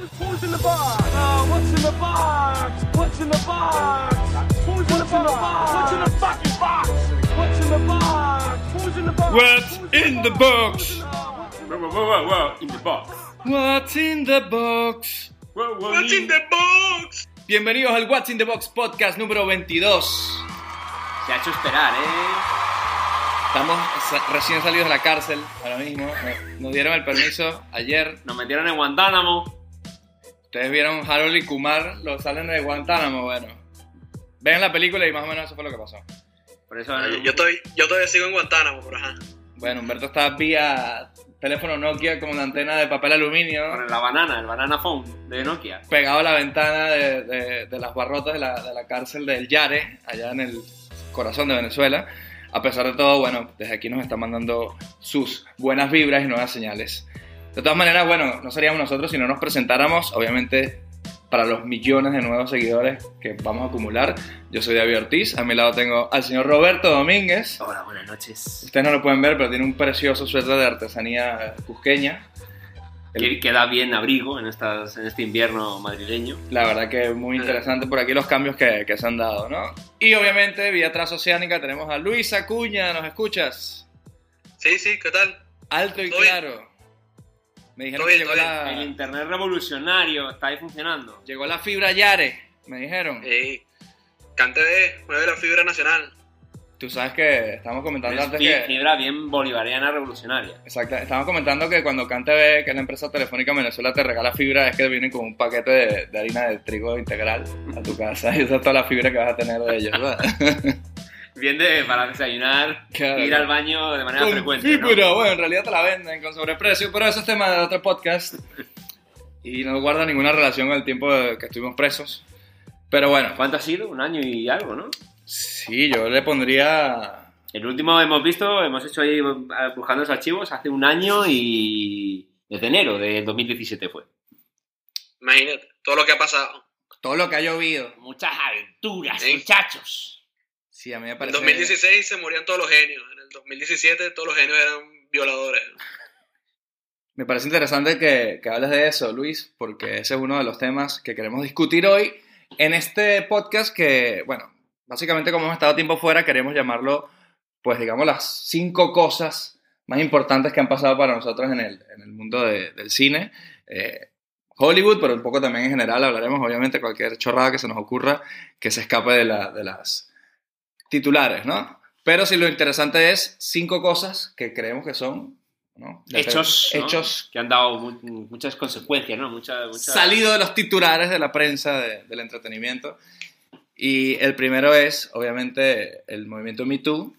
Who's in the box? Uh, what's in the box? What's in the box? Who's in the box? What's in the fucking box? What's in the box? Who's in the box? What's in the box? Whoa, whoa, whoa, whoa, in the box. What's in the box? What's in the box? Bienvenidos al What's in the Box podcast número 22. Se ha hecho esperar, ¿eh? Estamos recién salidos de la cárcel ahora mismo. Nos dieron el permiso ayer. Nos metieron en Guantánamo. Ustedes vieron Harold y Kumar, los salen de Guantánamo. Bueno, vean la película y más o menos eso fue lo que pasó. Por eso. Yo, yo, estoy, yo todavía sigo en Guantánamo, pero ajá. Bueno, Humberto está vía teléfono Nokia con la antena de papel aluminio Con la banana, el banana phone de Nokia. pegado a la ventana de, de- de las barrotas de la, de la cárcel del Yare, allá en el corazón de Venezuela. A pesar de todo, bueno, desde aquí nos está mandando sus buenas vibras y nuevas señales. De todas maneras, bueno, no seríamos nosotros si no nos presentáramos, obviamente, para los millones de nuevos seguidores que vamos a acumular. Yo soy David Ortiz, a mi lado tengo al señor Roberto Domínguez. Hola, buenas noches. Ustedes no lo pueden ver, pero tiene un precioso suéter de artesanía cusqueña. El- Que queda bien abrigo en, estas, en este invierno madrileño. La verdad que es muy interesante por aquí los cambios que, que se han dado, ¿no? Y obviamente, vía transoceánica, tenemos a Luis Acuña, ¿nos escuchas? Sí, sí, ¿qué tal? Alto y claro. Me dijeron que llegó El la, internet revolucionario está ahí funcionando. llegó la fibra Yare, me dijeron. Eh, Cante de, mueve la fibra nacional. Tú sabes que estamos comentando Es antes que... fibra bien bolivariana revolucionaria. Exacto, estamos comentando que cuando CanTV, que es la empresa telefónica en Venezuela, te regala fibra, es que viene con un paquete de, de harina de trigo integral a tu casa y esa es toda la fibra que vas a tener de ellos, ¿verdad? Bien de para desayunar, Claro. ir al baño de manera Con frecuente. ¿no? fibra, bueno, en realidad te la venden con sobreprecio, pero eso es tema de otro podcast. Y no guarda ninguna relación con el tiempo que estuvimos presos. Pero bueno, ¿Cuánto ha sido? Un año y algo, ¿no? sí, yo le pondría. El último hemos visto, hemos hecho ahí eh, buscando los archivos hace un año y desde enero del 2017 fue. Imagínate, todo lo que ha pasado. Todo lo que ha llovido. Muchas aventuras, Sí. muchachos. Sí, a mí me En parece. 2016 se morían todos los genios. En el 2017 todos los genios eran violadores. Me parece interesante que, que hables de eso, Luis, porque ese es uno de los temas que queremos discutir hoy en este podcast que, bueno, básicamente como hemos estado tiempo fuera, queremos llamarlo, pues digamos, las cinco cosas más importantes que han pasado para nosotros en el, en el mundo de- del cine. Eh, Hollywood, pero un poco también en general hablaremos, obviamente, cualquier chorrada que se nos ocurra que se escape de, la- de las titulares, ¿no? Pero si lo interesante es cinco cosas que creemos que son, ¿no? Hechos, ¿no? Hechos que han dado mu- muchas consecuencias, ¿no? Muchas, muchas... salido de los titulares de la prensa de- del entretenimiento. Y el primero es, obviamente, el movimiento Me Too,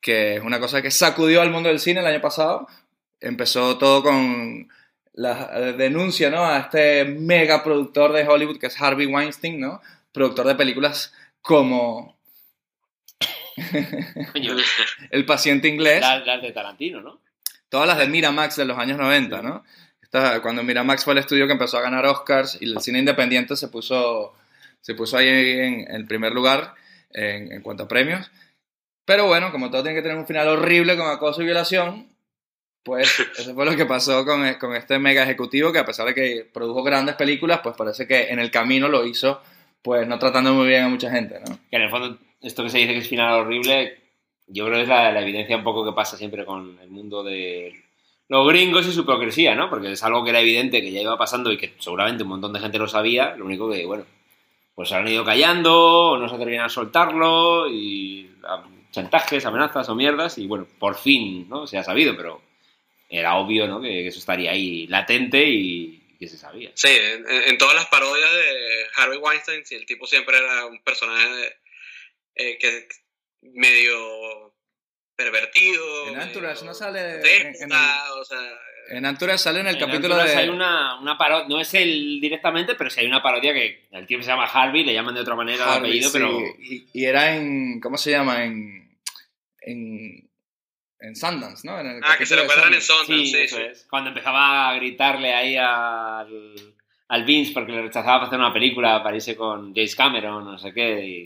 que es una cosa que sacudió al mundo del cine el año pasado. Empezó todo con la denuncia ¿no? a este mega productor de Hollywood que es Harvey Weinstein, ¿no? productor de películas como Coño, El paciente inglés. las, de Tarantino, ¿no? todas las de Miramax de los años 90, ¿no? Esta- cuando Miramax fue el estudio que empezó a ganar Oscars y el cine independiente se puso, se puso ahí en el primer lugar en, en cuanto a premios. Pero bueno, como todo tiene que tener un final horrible con acoso y violación, pues eso fue lo que pasó con, con este mega ejecutivo que a pesar de que produjo grandes películas, pues parece que en el camino lo hizo, pues no tratando muy bien a mucha gente, ¿no? Que en el fondo, esto que se dice que es final horrible, yo creo que es la, evidencia un poco que pasa siempre con el mundo de los gringos y su hipocresía, ¿no? Porque es algo que era evidente que ya iba pasando y que seguramente un montón de gente lo sabía, lo único que, bueno, pues se han ido callando, no se atrevían a soltarlo, y chantajes, amenazas o mierdas, y bueno, por fin, ¿no? Se ha sabido, pero era obvio, ¿no? Que, que eso estaría ahí latente y que se sabía. Sí, en, todas las parodias de Harvey Weinstein, sí, el tipo siempre era un personaje de- eh, que medio pervertido. En medio no sale en- en el- o sea, En Anturas sale en el En capítulo Alturas de... hay una, una parodia, no es él directamente, pero sí hay una parodia que el tío se llama Harvey, le llaman de otra manera el Harvey, apellido, sí, pero y, y era en. ¿Cómo se llama? En. En, en Sundance, ¿no? En el ah, que se lo encuentran en Sundance. Sí, sí, eso sí. es. Cuando empezaba a gritarle ahí al, al Vince porque le rechazaba para hacer una película, para irse con James Cameron, no sé qué, y,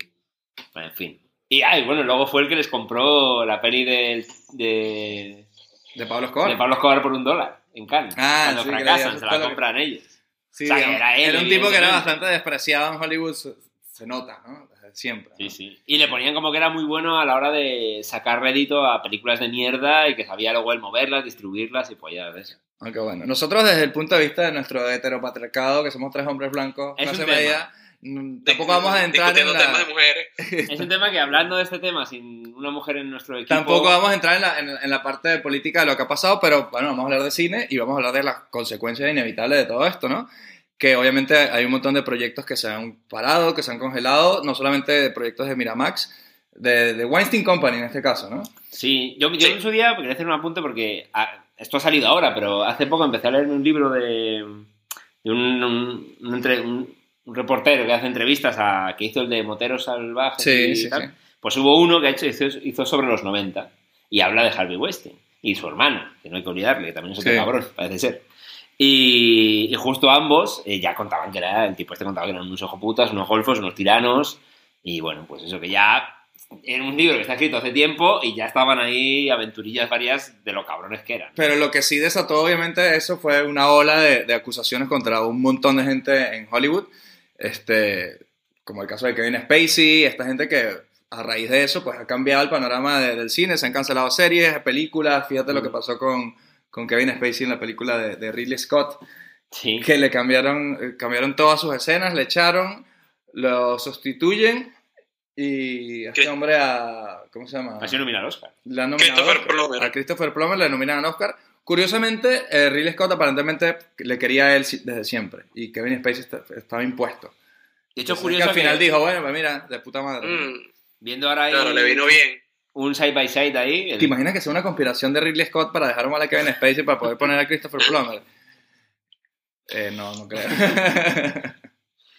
bueno, en fin. Y ay, bueno, luego fue el que les compró la peli de, de, De Pablo Escobar. de Pablo Escobar por un dólar en Cannes. Ah, cuando sí, fracasan, se la compran ellos. Sí, O sea, era él, un tipo que era bastante despreciado en Hollywood, se, se nota, ¿no? Siempre. ¿no? Sí, sí. Y le ponían como que era muy bueno a la hora de sacar rédito a películas de mierda y que sabía luego él moverlas, distribuirlas y pollas de eso. Aunque bueno, nosotros desde el punto de vista de nuestro heteropatriarcado, que somos tres hombres blancos, Es clase un tema. media, mm, tampoco vamos a entrar en Discutiendo temas de la... mujeres. Es un tema que hablando de este tema sin una mujer en nuestro equipo... Tampoco vamos a entrar en la, en, en la parte de política de lo que ha pasado, pero bueno, vamos a hablar de cine y vamos a hablar de las consecuencias inevitables de todo esto, ¿no? Que obviamente hay un montón de proyectos que se han parado, que se han congelado, no solamente de proyectos de Miramax, de, de Weinstein Company en este caso, ¿no? Sí, yo, yo en su día quería hacer un apunte porque ah, esto ha salido ahora, pero hace poco empecé a leerme un libro de, de un, un- un entre- un- un reportero que hace entrevistas a que hizo el de Moteros Salvajes Sí, y sí, tal. sí. Pues hubo uno que ha hecho, hizo, hizo sobre los 90 y habla de Harvey Weinstein y su hermano, que no hay que olvidarle, que también es otro cabrón, parece ser. Y, y justo ambos eh, ya contaban que era, el tipo este contaba que eran unos putas, unos golfos, unos tiranos, y bueno, pues eso que ya era un libro que está escrito hace tiempo y ya estaban ahí aventurillas varias de lo cabrones que eran. Pero lo que sí desató, obviamente, eso fue una ola de, de acusaciones contra un montón de gente en Hollywood. Este, como el caso de Kevin Spacey, esta gente que a raíz de eso, pues ha cambiado el panorama de- del cine, se han cancelado series, películas. Fíjate lo que pasó con, con Kevin Spacey en la película de, de Ridley Scott, Sí. que le cambiaron, eh, cambiaron todas sus escenas, le echaron, lo sustituyen y a este hombre a. ¿Cómo se llama? Ha sido nominado al Oscar. Le han nominado Christopher Oscar. Plummer. A Christopher Plummer le nominan a Oscar. Curiosamente, eh, Ridley Scott aparentemente le quería a él desde siempre. Y Kevin Spacey est- estaba impuesto. De hecho, Entonces, curioso que al final que, dijo, bueno, pues mira, de puta madre. Mm, viendo ahora ahí claro, le vino bien. Un side by side ahí, el- ¿Te imaginas que sea una conspiración de Ridley Scott para dejar mal a Kevin Spacey para poder poner a Christopher Plummer? Eh, no, no creo.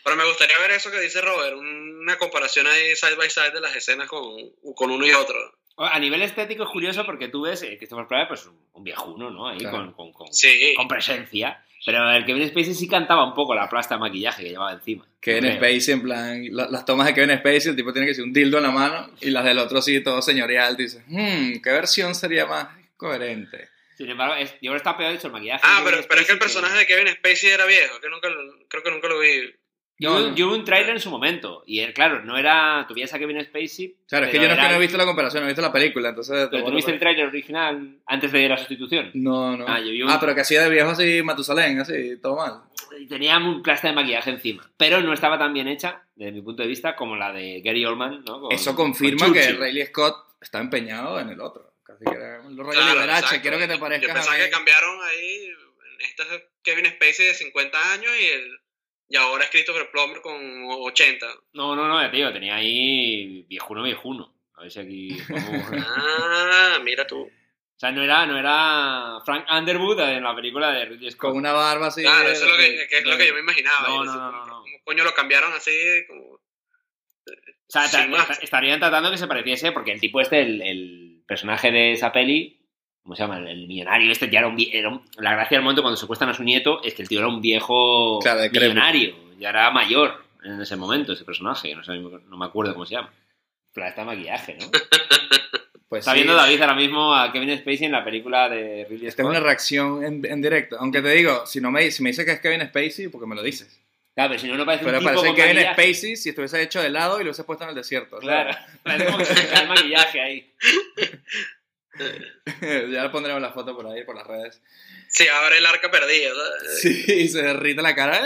Pero me gustaría ver eso que dice Robert, una comparación ahí side by side de las escenas con, con uno y otro. A nivel estético es curioso porque tú ves eh, Christopher Plummer, pues un, un viejuno, ¿no? Ahí Claro. con, con, con, Sí. con presencia. Pero el Kevin Spacey sí cantaba un poco la plasta de maquillaje que llevaba encima. Kevin. Spacey, en plan, la- las tomas de Kevin Spacey, el tipo tiene que ser un dildo en la mano y las del otro sí, todo señorial. Dices, hmm, ¿qué versión sería más coherente? Sin embargo, es- yo creo que está peor hecho el maquillaje. Ah, pero, pero es que el personaje de Kevin Spacey era viejo, que nunca creo que nunca lo vi. Yo, No, no. yo vi un tráiler en su momento y él, claro, no era... Tuvías a Kevin Spacey... Claro, es que pero yo no, es que no he visto la comparación, no he visto la película, entonces... Pero tú viste el tráiler original antes de la sustitución. No, no. Ah, yo vi un- pero que hacía de viejo así, Matusalén, así, todo mal. Y tenía un plasta de maquillaje encima. Pero no estaba tan bien hecha, desde mi punto de vista, como la de Gary Oldman, ¿no? Con- Eso con confirma que Churchill. Ridley Scott está empeñado en el otro. Casi que era un rollo Claro, liberace, exacto. quiero que te parezcas Yo pensaba que cambiaron ahí. Este es Kevin Spacey de 50 años y, el, y ahora es Christopher Plummer con 80. No, no, no, tío, tenía ahí viejuno, viejuno. A ver si aquí... O Ah, mira tú. sea, no era, no era Frank Underwood en la película de Ridley Scott. Con una barba así. Claro, de- eso es lo que, que es lo que yo me imaginaba. No, no, no, no, no. ¿Cómo coño lo cambiaron así? Como... O sea, estarían tratando que se pareciese, porque el tipo este, el, el personaje de esa peli, ¿cómo se llama? El, millonario este ya era un, era un- La gracia del momento cuando secuestran a su nieto es que el tío era un viejo Claro, millonario. Ya era mayor en ese momento, ese personaje. No, sé, no me acuerdo cómo se llama. Plata de maquillaje, ¿no? Pues Está sí, viendo David ahora mismo a Kevin Spacey en la película de Ridley Esta es Scott. una reacción en, en directo. Aunque te digo, si no me, si me dices que es Kevin Spacey, porque me lo dices. Claro, pero si no, no parece Pero un tipo parece con Kevin maquillaje. Spacey si estuviese hecho de lado y lo hubiese puesto en el desierto. Claro, ¿sabes? parece como que se cae el maquillaje ahí. ya pondremos la foto por ahí, por las redes. Sí, ahora el arca perdida. ¿sabes? Sí, se derrite la cara.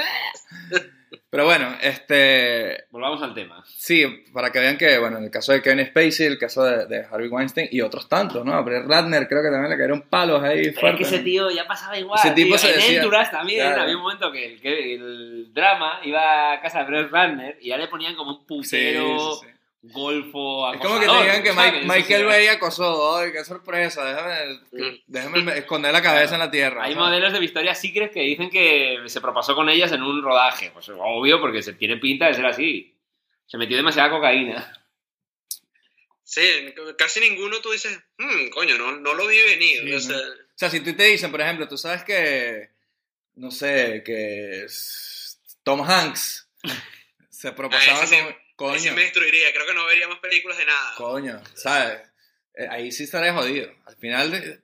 Pero bueno, este. Volvamos al tema. Sí, para que vean que, bueno, en el caso de Kevin Spacey, el caso de, de Harvey Weinstein y otros tantos, ¿no? A Brett Ratner creo que también le cayeron palos ahí Pero es fuertes. que ese tío ya pasaba igual. Ese tipo tío. se en decía- Enduras también Claro. había un momento que el, que el drama iba a casa de Brett Ratner y ya le ponían como un Sí, putero, sí, sí. Golfo, Es como que te acosador, digan que Michael Bay acosó. ¡Ay, qué sorpresa! Déjame, déjame esconder la cabeza en la tierra. Hay ¿sabes? modelos de Victoria's Secret que dicen que se propasó con ellas en un rodaje. Pues obvio, porque se tiene pinta de ser así. Se metió demasiada cocaína. Sí, casi ninguno tú dices, "Hmm, coño, no, no lo vi venir. Sí, o sea, O sea, si tú te dicen, por ejemplo, tú sabes que, no sé, que es- Tom Hanks se propasaba Ah, sí- con... ahí sí Coño, me destruiría. Creo que no vería más películas de nada. coño, ¿sabes? Eh, Ahí sí estaría jodido. Al final, de-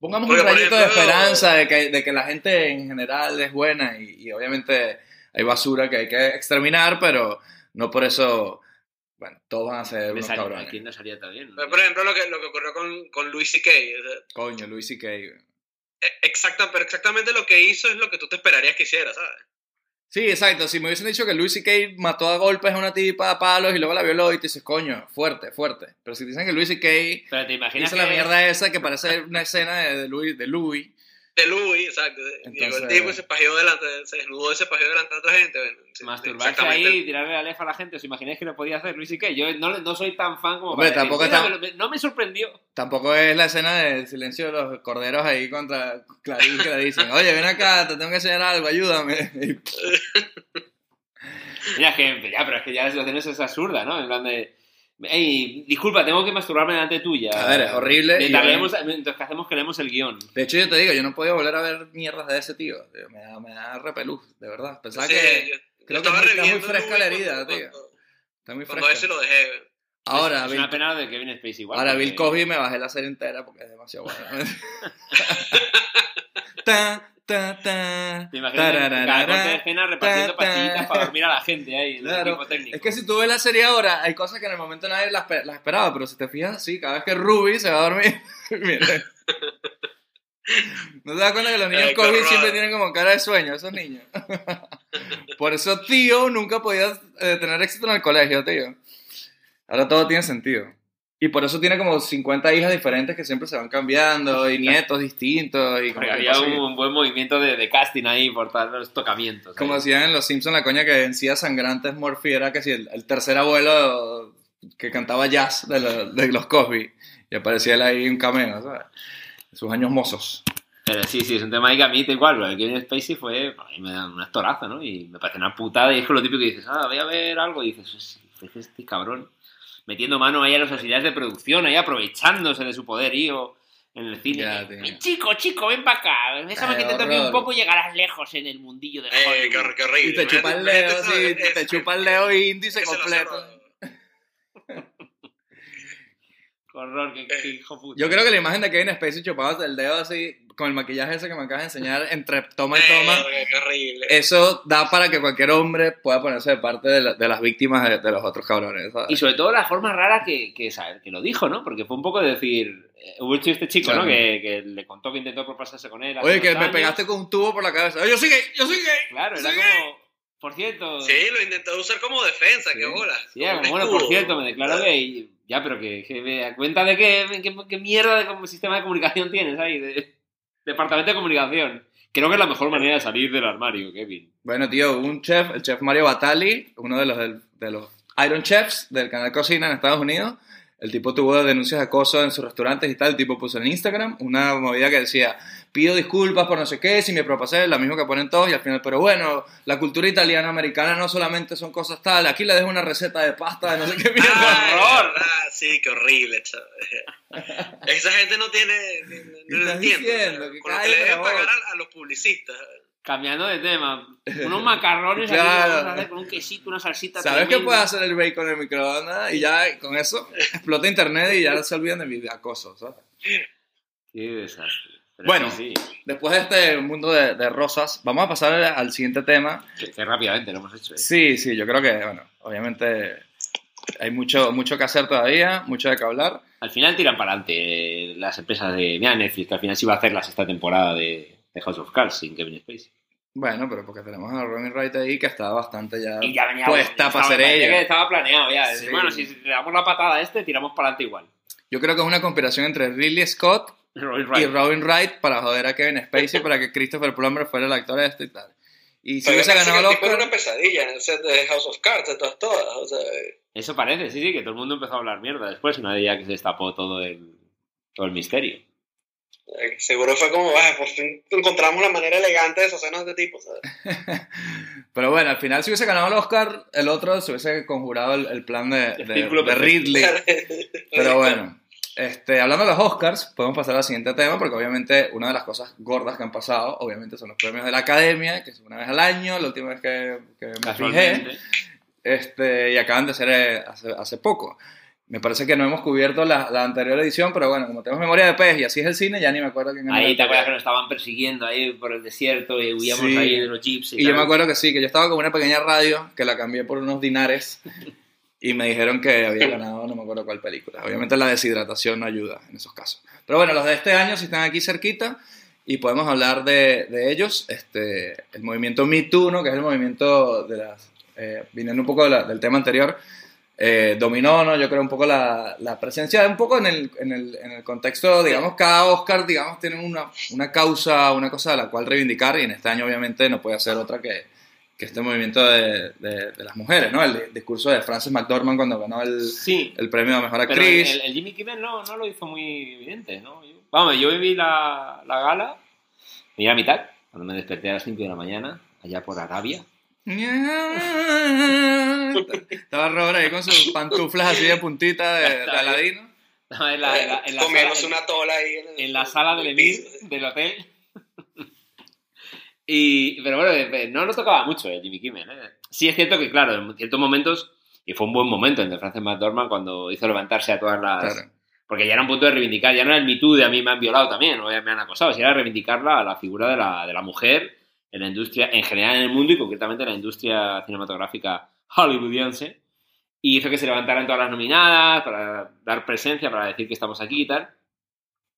pongamos Porque, un rayito de esperanza de que, de que la gente en general es buena y, y obviamente hay basura que hay que exterminar, pero no por eso, bueno, todos van a ser unos salía- cabrones. ¿A quién no salía tan bien? Por ejemplo, lo que, lo que ocurrió con, con Louis C.K. Coño, Luis C.K. e- Exacta, pero exactamente lo que hizo es lo que tú te esperarías que hiciera, ¿sabes? Sí, exacto. Si me hubiesen dicho que Luis C.K. mató a golpes a una tipa a palos y luego la violó y te dices, coño, fuerte, fuerte. Pero si dicen que Luis C.K. Pero te imaginas hizo que... la mierda esa que parece una escena de, de Louis, de Louis. De Louis, exacto. Llegó el Entonces- tipo y se pajeó delante, se desnudó y se pajeó delante de otra gente. bueno, Masturbarse ahí y tirarle la lefa a la gente. ¿Os imagináis que lo podía hacer Luis y qué? Yo no, no soy tan fan como Hombre, para tampoco decir, está- "Mira, me- no me sorprendió. Tampoco es la escena del silencio de los corderos ahí contra Clarín que le dicen, oye, ven acá, te tengo que enseñar algo, ayúdame. Mira, es que, ya, pero es que ya la situación es absurda, ¿no? En plan de... Ey, disculpa, tengo que masturbarme delante tuya. A ver, es horrible y Mientras, yo- leemos, mientras que hacemos que leemos el guion. De hecho, yo te digo, yo no podía volver a ver mierdas de ese tío. tío, Me da, me da repelús, de verdad. Pensaba Sí, que yo- creo yo que está muy fresca la herida, cuando- tío. cuando- está muy Cuando a ese fresca. lo dejé. Ahora, es Bill, una pena de Kevin Spacey igual. ahora porque- Bill Cosby me bajé la serie entera porque es demasiado buena. ta, ta, ta, Te imaginas cada corte de escena repartiendo ta, ta. pastillitas para dormir a la gente ahí en el Claro, equipo técnico. Es que si tú ves la serie ahora, hay cosas que en el momento nadie las, espe- las esperaba, pero si te fijas, sí, cada vez que Ruby se va a dormir, mira. ¿No te das cuenta que los niños COVID horror. siempre tienen como cara de sueño, esos niños? Por eso tío nunca podía eh, tener éxito en el colegio, tío. Ahora todo tiene sentido. Y por eso tiene como 50 hijas diferentes que siempre se van cambiando y nietos distintos. Y como, había que- un buen movimiento de, de casting ahí por todos los tocamientos. como decían en Los Simpsons, la coña que encía sangrantes Murphy era que si el, el tercer abuelo que cantaba jazz de, de los Cosby. Y aparecía él ahí un cameo, ¿sabes? Sus años mozos. Pero sí, sí, es un tema ahí que a mí da igual, el Kevin Spacey fue, a mí me da un actorazo, ¿no? Y me parece una putada, y es que lo típico que dices, ah, voy a ver algo, y dices, "Es- es este cabrón, metiendo mano ahí a las auxiliares de producción, ahí aprovechándose de su poderío en el cine. Ya, Eh. Chico, chico, ven para acá, déjame Ay, que te toque un poco y llegarás lejos en el mundillo de Eh, Hollywood. qué, qué horrible. Y te chupa el dedo es- te chupa el dedo índice completo. horror, qué, qué hijo puta. Yo creo que la imagen de Kevin Spacey chupándose el dedo así, con el maquillaje ese que me acabas de enseñar, entre toma y toma, Eh, qué horrible. eso da para que cualquier hombre pueda ponerse de parte de, la- de las víctimas de, de los otros cabrones, ¿sabes? Y sobre todo la forma rara que, que, ¿sabes? que lo dijo, ¿no? Porque fue un poco de decir, eh, hubo hecho este chico, Claro. ¿no? Que, que le contó que intentó propasarse con él. Oye, que me años. pegaste con un tubo por la cabeza. Oye, yo gay, yo gay. Claro, era como, por cierto... Sí, lo intentó usar como defensa, Sí. qué bola. Sí, Como un bueno, por cierto, me declaro gay. Ya, pero que, que me da cuenta de qué, qué, qué mierda de como sistema de comunicación tienes ahí, de departamento de comunicación. Creo que es la mejor manera de salir del armario, Kevin. Bueno, tío, un chef, el chef Mario Batali, uno de los, Iron Chefs del canal Cocina en Estados Unidos, el tipo tuvo denuncias de acoso en sus restaurantes y tal. El tipo puso en Instagram una movida que decía: Pido disculpas por no sé qué, si me propasé, la misma que ponen todos. Y al final, pero bueno, la cultura italiana americana no solamente son cosas tal. Aquí le dejo una receta de pasta de no sé qué mierda. Ah, horror! ah, sí, qué horrible, chaval. Esa gente no tiene. No, ¿Qué no lo. Que Con lo que cállate le deben pagar a los publicistas. Cambiando de tema, unos macarrones aquí Claro. que vamos a hacer con un quesito, una salsita ¿Sabes qué tremenda. puede hacer el bacon en el microondas? Y ya con eso explota internet y ya se olvidan de mi acoso, ¿sabes? Qué desastre. Pero Bueno. sí. Después de este mundo de, de rosas, vamos a pasar al siguiente tema. Que, que rápidamente lo hemos hecho. ¿eh? Sí, sí, yo creo que, bueno, obviamente hay mucho, mucho que hacer todavía, mucho de qué hablar. Al final tiran para adelante las empresas de... Mira Netflix, que al final sí va a hacer la sexta temporada de, de House of Cards sin Kevin Spacey. Bueno, pero porque tenemos a Robin Wright ahí que está bastante ya, Y ya venía puesta estaba- para ser parecía que ella. estaba planeado ya. Sí. Bueno, si le damos la patada a este, tiramos para adelante igual. Yo creo que es una conspiración entre Ridley Scott Robin y. Robin Wright para joder a Kevin Spacey para que Christopher Plummer fuera el actor este y tal. Y si hubiese ganado el Oscar... una pesadilla en el set de House of Cards, de todas, todas. O sea, Eso parece, sí, sí, que todo el mundo empezó a hablar mierda después, una vez ya que se destapó todo el, todo el misterio. Eh, seguro fue como, "Ah, por fin encontramos la manera elegante de deshacernos de este tipo. ¿sabes? Pero bueno, al final si hubiese ganado el Oscar, el otro se hubiese conjurado el, el plan de, El de- círculo de perfecto. Ridley. Pero bueno, este, hablando de los Oscars, podemos pasar al siguiente tema, porque obviamente una de las cosas gordas que han pasado, obviamente son los premios de la Academia, que es una vez al año, la última vez que, que me fijé, este, y acaban de ser eh, hace, hace poco. Me parece que no hemos cubierto la, la anterior edición, pero bueno, como tenemos memoria de pez y así es el cine, ya ni me acuerdo quién Ahí te acuerdas que nos estaban persiguiendo ahí por el desierto y huíamos Sí. ahí de los jeeps. Y yo me acuerdo que sí, que yo estaba con una pequeña radio que la cambié por unos dinares y me dijeron que había ganado no me acuerdo cuál película. Obviamente la deshidratación no ayuda en esos casos. Pero bueno, los de este año sí están aquí cerquita y podemos hablar de, de ellos. Este, el movimiento Me Too, ¿no? que es el movimiento de las... Eh, viniendo un poco de la- del tema anterior, eh, dominó, ¿no? Yo creo un poco la, la presencia, un poco en el, en, el, en el contexto, digamos, cada Oscar, digamos, tiene una, una causa, una cosa a la cual reivindicar y en este año obviamente no puede ser otra que, que este movimiento de, de, de las mujeres, ¿no? El di- discurso de Frances McDormand cuando ganó el, Sí, el premio a Mejor pero Actriz. el, el Jimmy Kimmel no, no lo hizo muy evidente, ¿no? Yo- vamos, yo vi la, la gala, me iba a mitad, cuando me desperté a las 5 de la mañana, allá por Arabia. Estaba Robert ahí con sus pantuflas así de puntita de, de Aladino. Estaba en la, en la- en la Comiéndose sala- una tola ahí en, el- en la sala del Emir del hotel. y, pero bueno, eh, no lo tocaba mucho eh, Jimmy Kimmel. ¿eh? Sí es cierto que, claro, en ciertos momentos, y fue un buen momento el de Frances McDormand cuando hizo levantarse a todas las... Claro. Porque ya era un punto de reivindicar, ya no era el Me Too de a mí me han violado también, o me han acosado, sino era reivindicarla a la figura de la, de la mujer en la industria, en general en el mundo y concretamente en la industria cinematográfica hollywoodiense. Y hizo que se levantaran todas las nominadas para dar presencia, para decir que estamos aquí y tal.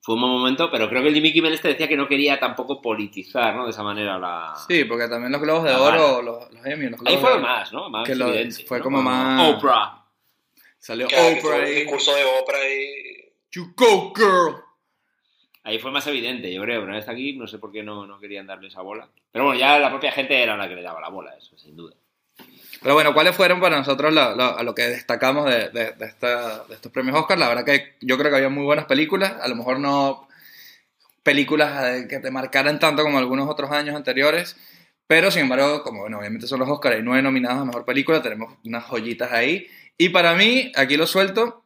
Fue un buen momento, pero creo que el Jimmy Kimmel este decía que no quería tampoco politizar, ¿no? De esa manera la... Sí, porque también los globos de oro, los, los Emmy, los globos Ahí de fueron oro, más, ¿no? Más que lo- evidente, fue ¿no? como más- Oprah. Salió Que, que fue Oprah un discurso de Oprah y You go, girl. Ahí fue más evidente, yo creo. Una vez aquí, no sé por qué no, no querían darle esa bola. Pero bueno, ya la propia gente era la que le daba la bola, eso, sin duda. Pero bueno, ¿cuáles fueron para nosotros la- a lo que destacamos de, de- estos premios Oscar? La verdad que yo creo que había muy buenas películas, a lo mejor no películas que te marcaran tanto como algunos otros años anteriores, pero sin embargo, como bueno, obviamente son los Oscar, hay nueve nominados a Mejor Película, tenemos unas joyitas ahí. Y para mí, aquí lo suelto,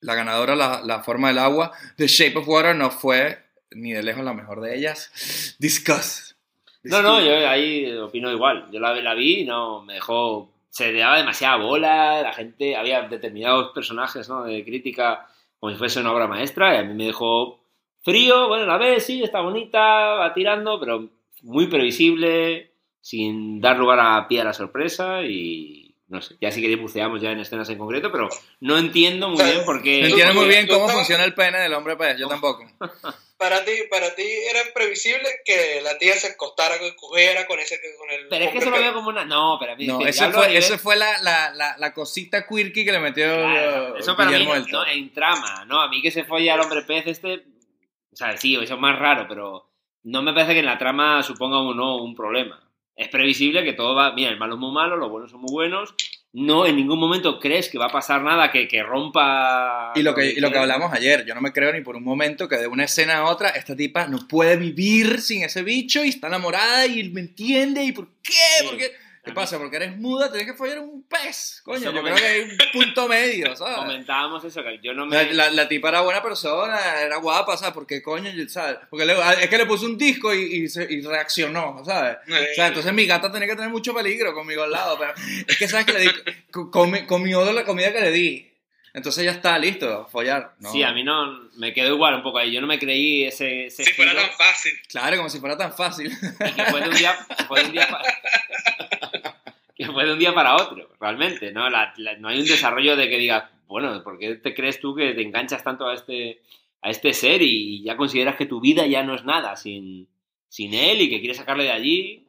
la ganadora, la, la forma del agua, The Shape of Water, no fue ni de lejos la mejor de ellas. Discuss. No, no, yo ahí opino igual. Yo la, la vi y no me dejó. Se le daba demasiada bola, la gente. Había determinados personajes ¿no? de crítica como si fuese una obra maestra y a mí me dejó frío. Bueno, la ves, sí, está bonita, va tirando, pero muy previsible, sin dar lugar a pie a la sorpresa y. No sé, ya si queréis buceamos ya en escenas en concreto, pero no entiendo muy O sea, bien por qué. No entiendo muy bien cómo funciona el pene del hombre pez, yo tampoco. para ti, para ti era previsible que la tía se acostara, que cogiera con ese con el Pero es que eso lo veo como una. No, pero a mí. No, yo ese hablo a fue, ese fue la, la, la, la cosita quirky que le metió Claro, eso para mí Guillermo Toro. no, en trama, ¿no? A mí que se folle al hombre pez este, o sea, sí, eso es más raro, pero no me parece que en la trama suponga o no un problema. Es previsible que todo va, mira, el malo es muy malo, los buenos son muy buenos, no en ningún momento crees que va a pasar nada que, que rompa... Y lo que, y lo que hablamos ayer, yo no me creo ni por un momento que de una escena a otra esta tipa no puede vivir sin ese bicho y está enamorada y me entiende y por qué, Sí. ¿por qué? ¿Qué A pasa? Porque eres muda, tienes que follar un pez. Coño, Eso yo creo que hay un punto medio, ¿sabes? Comentábamos eso, que yo no me... La, la, la tipa era buena persona, era guapa, ¿sabes? ¿Por qué coño? ¿sabes? Porque le- es que le puso un disco y, y, se- y reaccionó, ¿sabes? O sea, entonces mi gata tenía que tener mucho peligro conmigo al lado. Pero es que, ¿sabes? Que le di, co- comi- comió de la comida que le di. Entonces ya está listo, follar. No. Sí, a mí no... Me quedó igual un poco ahí. Yo no me creí ese... ese Si fuera giro. tan fácil. Claro, como si fuera tan fácil. y que fue de un día, fue de un día que fue de un día para otro, realmente, ¿no? La- la- no hay un desarrollo de que digas, bueno, ¿por qué te crees tú que te enganchas tanto a este, a este ser y ya consideras que tu vida ya no es nada sin, sin él y que quieres sacarle de allí?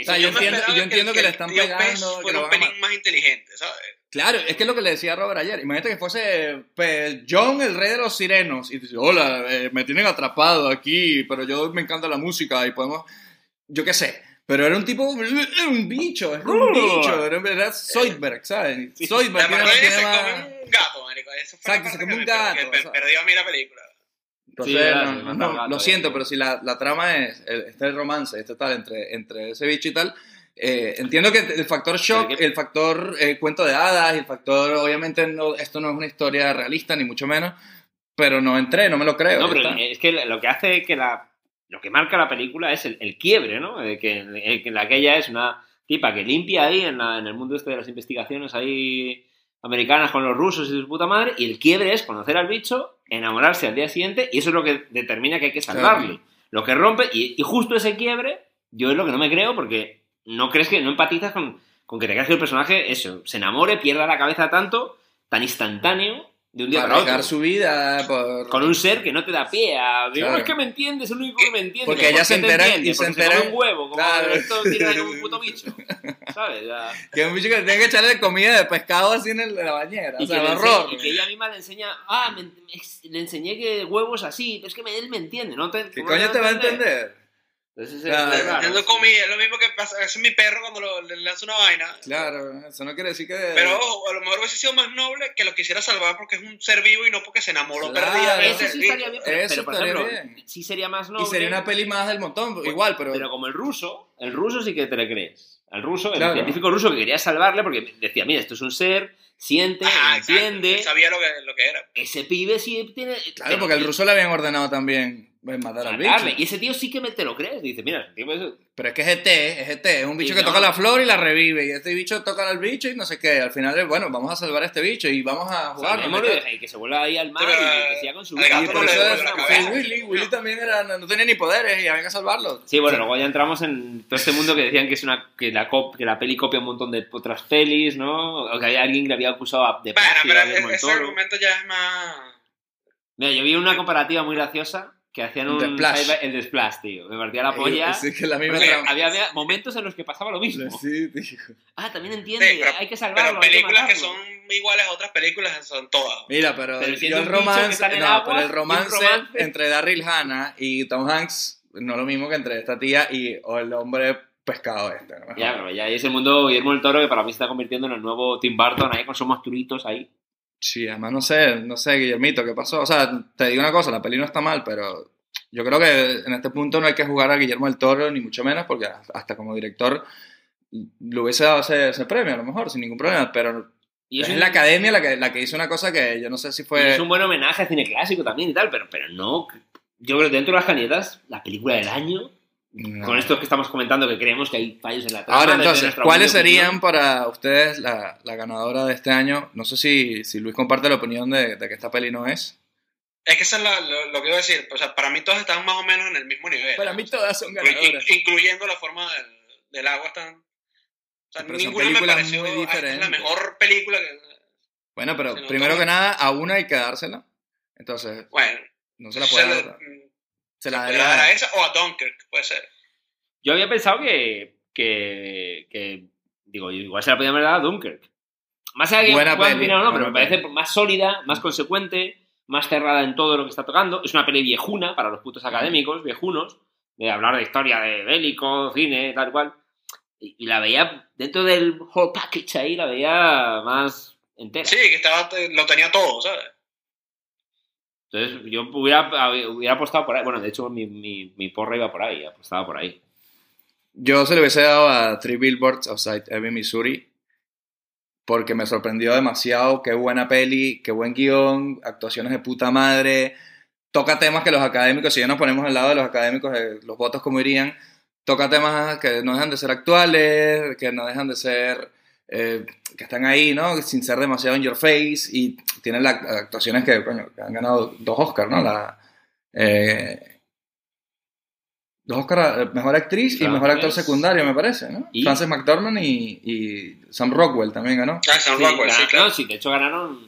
O sea, yo entiendo- yo entiendo que le están pegando, que un pelín más inteligente, ¿sabes? Claro, es que es lo que le decía Robert ayer. Imagínate que fuese pues, John, el rey de los sirenos, y dice, hola, eh, me tienen atrapado aquí, pero yo me encanta la música y podemos, yo qué sé. Pero era un tipo, era un bicho, era un bicho, era, era Zoidberg, ¿sabes? Zoidberg tiene, Además, tiene se más- come un gato, marico. Eso fue Exacto, se come un gato, que perdió a mí la película. Entonces, Sí, verdad, no, no, gato lo ahí. siento, pero si la, la trama es el- este romance, este tal, entre, entre ese bicho y tal, eh, entiendo que el factor shock, Pero el factor eh, cuento de hadas, el factor, obviamente, no, esto no es una historia realista, ni mucho menos, pero no entré, no me lo creo. No, pero está. es que lo que hace que la. Lo que marca la película es el, el quiebre, ¿no? De que, en- que la que ella es una tipa que limpia ahí en, la- en el mundo este de las investigaciones, ahí americanas con los rusos y su puta madre, y el quiebre es conocer al bicho, enamorarse al día siguiente, y eso es lo que determina que hay que salvarle. Claro. Lo que rompe, y, y justo ese quiebre, yo es lo que no me creo, porque no crees que, no empatizas con, con que te creas que el personaje, eso, se enamore, pierda la cabeza tanto, tan instantáneo, de un día Para para otro. su vida por... Con un ser que no te da pie a... Digo, Claro. es que me entiendes, es el único que me entiende. Porque ¿Por ellas qué se te enteran- y se enteran- un huevo, como Claro. esto tiene un puto bicho. ¿Sabes? Ya. Que un bicho que tiene que echarle comida de pescado así en, la bañera. Y, o sea, el horror. y que ella misma le enseña, ah, me- me- le enseñé que huevos así, pero es que él me entiende, ¿no? Te, ¿Qué ¿cómo coño no te va a entender? Entonces, Claro. es raro, Yo no sí. comí, es lo mismo que pasa, es mi perro cuando lo- le lanza una vaina. Claro, eso no quiere decir que... Pero ojo, a lo mejor hubiese sido más noble que lo quisiera salvar porque es un ser vivo y no porque se enamoró Claro. perdidamente. Eso sí estaría bien, pero, Eso pero, por estaría ejemplo, bien. sí sería más y noble. sería una peli más del montón, igual, pero... Pero como el ruso, el ruso sí que te le crees. El ruso, el Claro. científico ruso que quería salvarle porque decía, mira, esto es un ser, siente, exacto, entiende. sabía lo que, lo que era. Ese pibe sí tiene... Claro, porque al ruso le habían ordenado también matar al bicho. Y ese tío sí que me te lo crees. Dice, mira, el tío es- Pero es que es ET, es ET, es un bicho Y que no. toca la flor y la revive. Y este bicho toca al bicho y no sé qué. Al final, es, bueno, vamos a salvar a este bicho y vamos a jugar. ¿no? salvémoslo y que se vuelva ahí al mar Pero, y que siga con su vida. Y por no eso es- la fue cabeza. Willy, Willy también era, no, no tenía ni poderes y había que salvarlo. Sí, bueno, luego ya entramos en todo este mundo que decían que es una que la, cop- que la peli copia un montón de otras pelis, ¿no? O que había alguien que le había acusado de Bueno, pero del ese Toro. argumento ya es más. Mira, yo vi una comparativa muy graciosa que hacían un... El de Splash, tío. Me partía la polla. Sí, que la misma había, había momentos en los que pasaba lo mismo. Sí, tío. Ah, también entiende, Sí, pero- hay que salvarlo. Pero que películas que matarlo. son iguales a otras películas son todas. Mira, pero, Pero yo el que romance, no, agua pero el romance, romance. entre Daryl Hannah y Tom Hanks no es lo mismo que entre esta tía y o el hombre pescado este. ¿no? Ya, pero ya es el mundo Guillermo del Toro que para mí se está convirtiendo en el nuevo Tim Burton ahí con sus monstruitos ahí. Sí, además no sé, no sé, Guillermito, ¿qué pasó? O sea, te digo una cosa, la peli no está mal, pero yo creo que en este punto no hay que jugar a Guillermo del Toro, ni mucho menos, porque hasta como director le hubiese dado ese, ese premio a lo mejor, sin ningún problema, pero Y es, un- la academia la que, la que hizo una cosa que yo no sé si y fue... es un buen homenaje a cine clásico también y tal, pero, pero no. Yo creo que dentro de las canietas, la película del año, No. con esto que estamos comentando que creemos que hay fallos en la trama. Ahora entonces, ¿cuáles humilde opinión, serían para ustedes la, la ganadora de este año? No sé si, si Luis comparte la opinión de, de que esta peli no es. Es que eso es la- lo, lo que iba a decir. O sea, para mí todas están más o menos en el mismo nivel. Para mí todas son In- ganadoras. incluyendo la forma del, del agua. Están, o sea, Pero ninguna me pareció muy "Ah, la diferentes". mejor película que... Bueno, pero primero que nada, a una hay que dársela. Entonces, Bueno, no se la puede dar. Se la le dará a esa o a Dunkirk, puede ser. Yo había pensado que, que, que digo, igual se la podía haber dado a Dunkirk. Más allá de que Buena pueda opinar o no, pero me parece peli. más sólida, más consecuente, más cerrada en todo lo que está tocando. Es una peli viejuna para los putos académicos, viejunos, de hablar de historia de bélico, cine, tal cual. Y, y la veía, dentro del whole package ahí, la veía más entera. Sí, que estaba, lo tenía todo, ¿sabes? Entonces yo hubiera, hubiera apostado por ahí. Bueno, de hecho mi, porra iba por ahí, apostaba por ahí. Yo se le hubiese dado a Three Billboards Outside Ebbing, Missouri. Porque me sorprendió demasiado. Qué buena peli, qué buen guion, actuaciones de puta madre. Toca temas que los académicos, si ya nos ponemos al lado de los académicos, eh, los votos como irían, toca temas que no dejan de ser actuales, que no dejan de ser, eh, que están ahí, ¿no? Sin ser demasiado in your face. Y tienen las actuaciones que, coño, que han ganado dos Oscars, ¿no? La, eh, dos Oscars, mejor actriz y mejor actor secundario, me parece, ¿no? ¿Y? Frances McDormand y, y Sam Rockwell también ganó. Ah, Sam Sí, Rockwell, sí, claro. No, sí, de hecho ganaron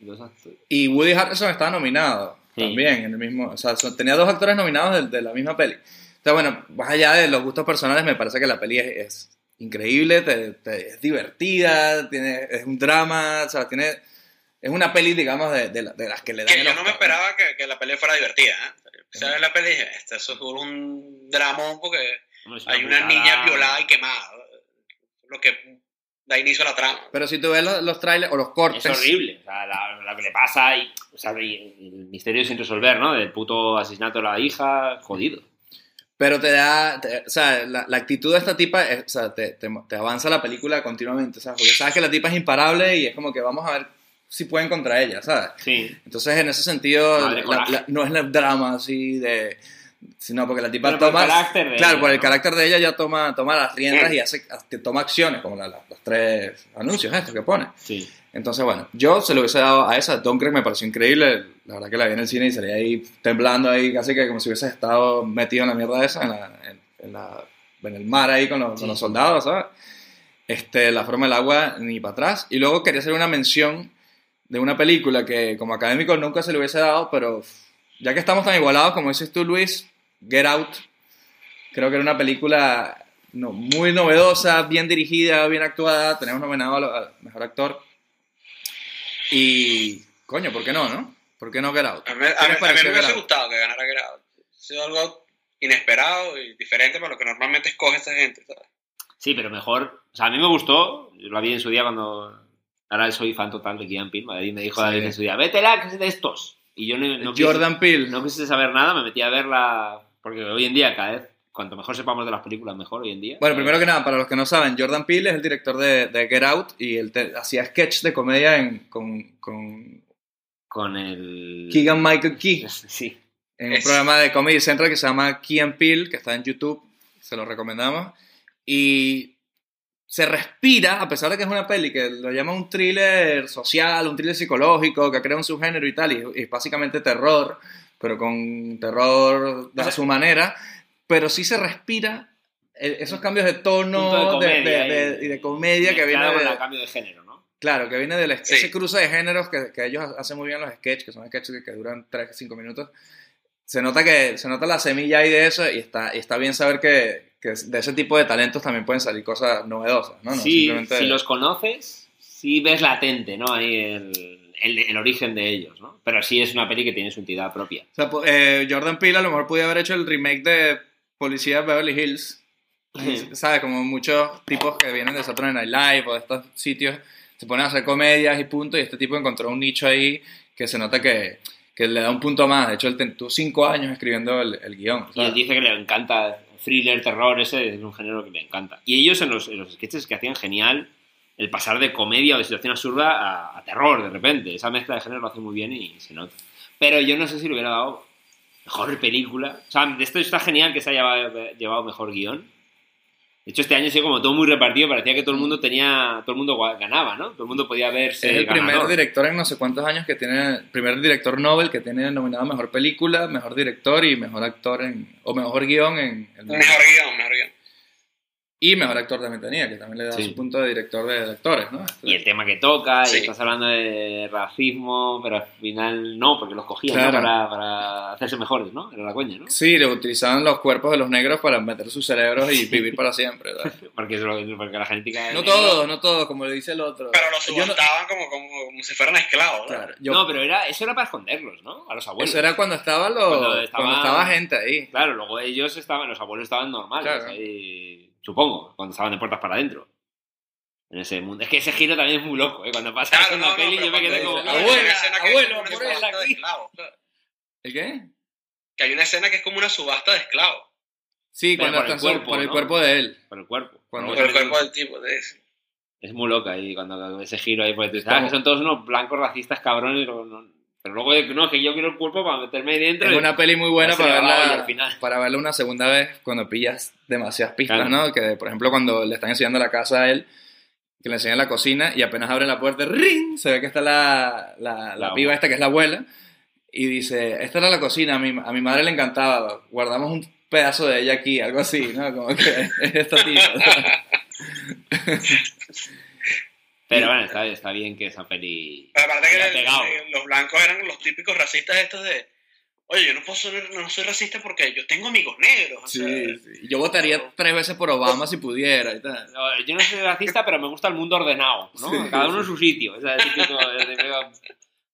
dos actores. Y Woody Harrelson estaba nominado Sí. también en el mismo, o sea, tenía dos actores nominados de, de la misma peli. Entonces, bueno, más allá de los gustos personales, me parece que la peli es, es increíble, te- te- es divertida, tiene, es un drama, o sea, tiene, es una peli, digamos, de, de la- de las que le dan Que yo no me esperaba que, que la pelea fuera divertida. ¿eh? ¿Sabes la peli? Esto eso es un dramón porque hay una putada. niña violada y quemada. Lo que da inicio a la trama. Pero si tú ves los, los trailers o los cortes, Es horrible, o sea, la- lo que le pasa y, o sea, y el misterio sin resolver, ¿no? Del puto asesinato de la hija, jodido. Pero te da, te- o sea, la, la actitud de esta tipa, es- o sea, te, te- te avanza la película continuamente, ¿sabes? Porque sabes que la tipa es imparable y es como que vamos a ver si pueden contra ella, ¿sabes? Sí. Entonces, en ese sentido, Madre la- la- no es el drama así de, Sí, No, porque la tipa Pero por el toma. carácter de claro, ella, por el ¿no? carácter de ella ya toma, toma las riendas y hace, toma acciones, como la- la- los tres anuncios estos que pone. Sí. Entonces, bueno, yo se lo hubiese dado a esa. Dunkirk me pareció increíble. La verdad que la vi en el cine y salí ahí temblando ahí, casi que como si hubiese estado metido en la mierda esa, en, la- en- en la- en el mar ahí con los, con los soldados, ¿sabes? Este, la forma del agua ni para atrás. Y luego quería hacer una mención de una película que como académico nunca se le hubiese dado, pero ya que estamos tan igualados, como dices tú, Luis, Get Out, creo que era una película no, muy novedosa, bien dirigida, bien actuada. Tenemos nominado al mejor actor. Y, coño, ¿por qué no, no? ¿Por qué no Get Out? A mí, a ¿Qué mí- a mí me hubiese gustado que ganara Get Out. Ha sido algo inesperado y diferente para lo que normalmente escoge esta gente. ¿sabes? Sí, pero mejor. O sea, a mí me gustó. Yo la vi en su día cuando. Ahora soy fan total de Kian Peele. Madrid me dijo Sí. David en su día: Vétela, que es de estos. Y yo no, no quise- Jordan Peele. no quise saber nada, me metí a verla. Porque hoy en día, cada vez. Cuanto mejor sepamos de las películas, mejor hoy en día. Bueno, primero que nada, para los que no saben, Jordan Peele es el director de, de Get Out y él te- hacía sketch de comedia en- con, con Con el. Keegan Michael Key Sí. en un Es- programa de Comedy Central que se llama Key and Peele, que está en YouTube, se lo recomendamos. Y se respira, a pesar de que es una peli que lo llama un thriller social, un thriller psicológico, que crea un subgénero y tal, y, es básicamente terror, pero con terror de O sea- a su manera, pero sí se respira eh, esos cambios de de tono de- comedia de, de- y- y de comedia que viene de, el cambio de género, ¿no? Claro, que viene del Sí. ese cruce de géneros que, que ellos hacen muy bien los sketches, que son sketches que, que duran 3, 5 minutos. Se nota que se nota la semilla ahí de eso y está, y está bien saber que, que de ese tipo de talentos también pueden salir cosas novedosas, ¿no? No sí, simplemente- si los conoces, sí ves latente, ¿no? Ahí el, el- el origen de ellos, ¿no? Pero sí es una peli que tiene su entidad propia. O sea, po- eh, Jordan Peele a lo mejor podía haber hecho el remake de Policía de Beverly Hills. ¿Sabes? Como muchos tipos que vienen de Saturday Night Live o de estos sitios se ponen a hacer comedias y punto. Y este tipo encontró un nicho ahí que se nota que, que le da un punto más. De hecho, él tuvo cinco años escribiendo el, el guion. Y él dice que le encanta thriller, terror, ese es un género que le encanta. Y ellos en los, en los sketches que hacían genial el pasar de comedia o de situación absurda a, a terror de repente. Esa mezcla de género lo hace muy bien y se nota. Pero yo no sé si le hubiera dado mejor película. O sea, de esto está genial que se haya llevado, mejor guion. De hecho, este año ha sido como todo muy repartido. Parecía que todo el mundo tenía, todo el mundo ganaba, ¿no? Todo el mundo podía verse Es el primer ganador. director en no sé cuántos años que tiene, el primer director Nobel que tiene nominado mejor película, mejor director y mejor actor en, o mejor guion en el Mejor guion, mejor guion. Y mejor actor también tenía, que también le da Sí. su punto de director de, de actores, ¿no? Este- Y el tema que toca, Sí. y estás hablando de racismo, pero al final no, porque los cogían ¿no? Para, para hacerse mejores, ¿no? Era la coña, ¿no? Sí, le utilizaban los cuerpos de los negros para meter sus cerebros y vivir para siempre. Porque, es lo- porque la genética... No todos, no todos, como le dice el otro. Pero los Yo no- como, como, como si fueran esclavos. ¿no? Claro, yo- No, pero era, eso era para esconderlos, ¿no? A los abuelos. eso era cuando estaba, lo, Cuando estaba... gente ahí. Claro, luego ellos estaban, los abuelos estaban normales, Claro. ahí, supongo, cuando estaban de puertas para adentro. En ese mundo. Es que ese giro también es muy loco, ¿eh? Cuando pasa Claro, en no, la no, peli pero yo me quedé como... "Abuela, "Hay una escena que es abuelo, como una por aquí". ¿El qué? Que hay una escena que es como una subasta de esclavos. Sí, Pero cuando por el cuerpo, por el ¿no? cuerpo de él. Por el cuerpo. Cuando- Por el cuerpo del tipo. de- Es muy loca ahí cuando ese giro ahí, porque tú dices, Como- ah, que son todos unos blancos racistas cabrones, no- pero luego no, que yo quiero el cuerpo para meterme ahí dentro. Es y- una peli muy buena para verla, al final. para verla una segunda vez cuando pillas demasiadas pistas, Claro. ¿no? Que, por ejemplo, cuando le están enseñando la casa a él, que le enseñan la cocina y apenas abre la puerta, ¡ring! Se ve que está la, la, la piba esta, que es la abuela, y dice, esta era la cocina, a mi, a mi madre le encantaba, guardamos un pedazo de ella aquí, algo así, ¿no? Como que es esta tía. Pero bueno, está, está bien que esa peli... Pero aparte que el- los blancos eran los típicos racistas estos de. Oye, yo no puedo ser, no soy racista porque yo tengo amigos negros. o Sí, sea, sí. Yo votaría tres veces por Obama si pudiera y tal. No, Yo no soy racista, pero me gusta el mundo ordenado, ¿no? Sí, Cada uno sí. en su sitio. Esa es típica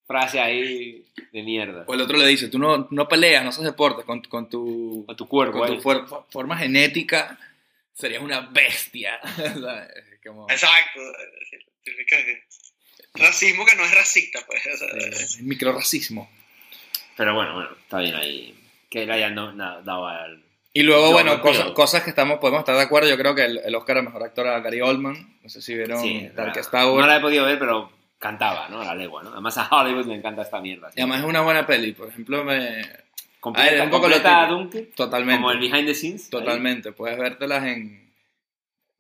frase ahí de mierda. O el otro le dice, tú no, no peleas, no haces deportes con, con tu Con tu cuerpo. con tu ahí. fuer- forma genética serías una bestia. Como, Exacto. Racismo que no es racista, pues. eh, microracismo. Pero bueno, bueno, está bien ahí. Que le hayan dado al... Y luego, Yo bueno, no cosas, cosas que estamos, podemos estar de acuerdo. Yo creo que el, el Oscar a Mejor Actor a Gary Oldman. No sé si vieron Sí, Tower. No la he podido ver, pero cantaba, ¿no? A la legua, ¿no? Además a Hollywood le encanta esta mierda. Y además es una buena peli. Por ejemplo, me... completa, es un poco lo completa típico. Dunkirk, Totalmente. como el behind the scenes. ahí. Totalmente. Puedes vértelas en.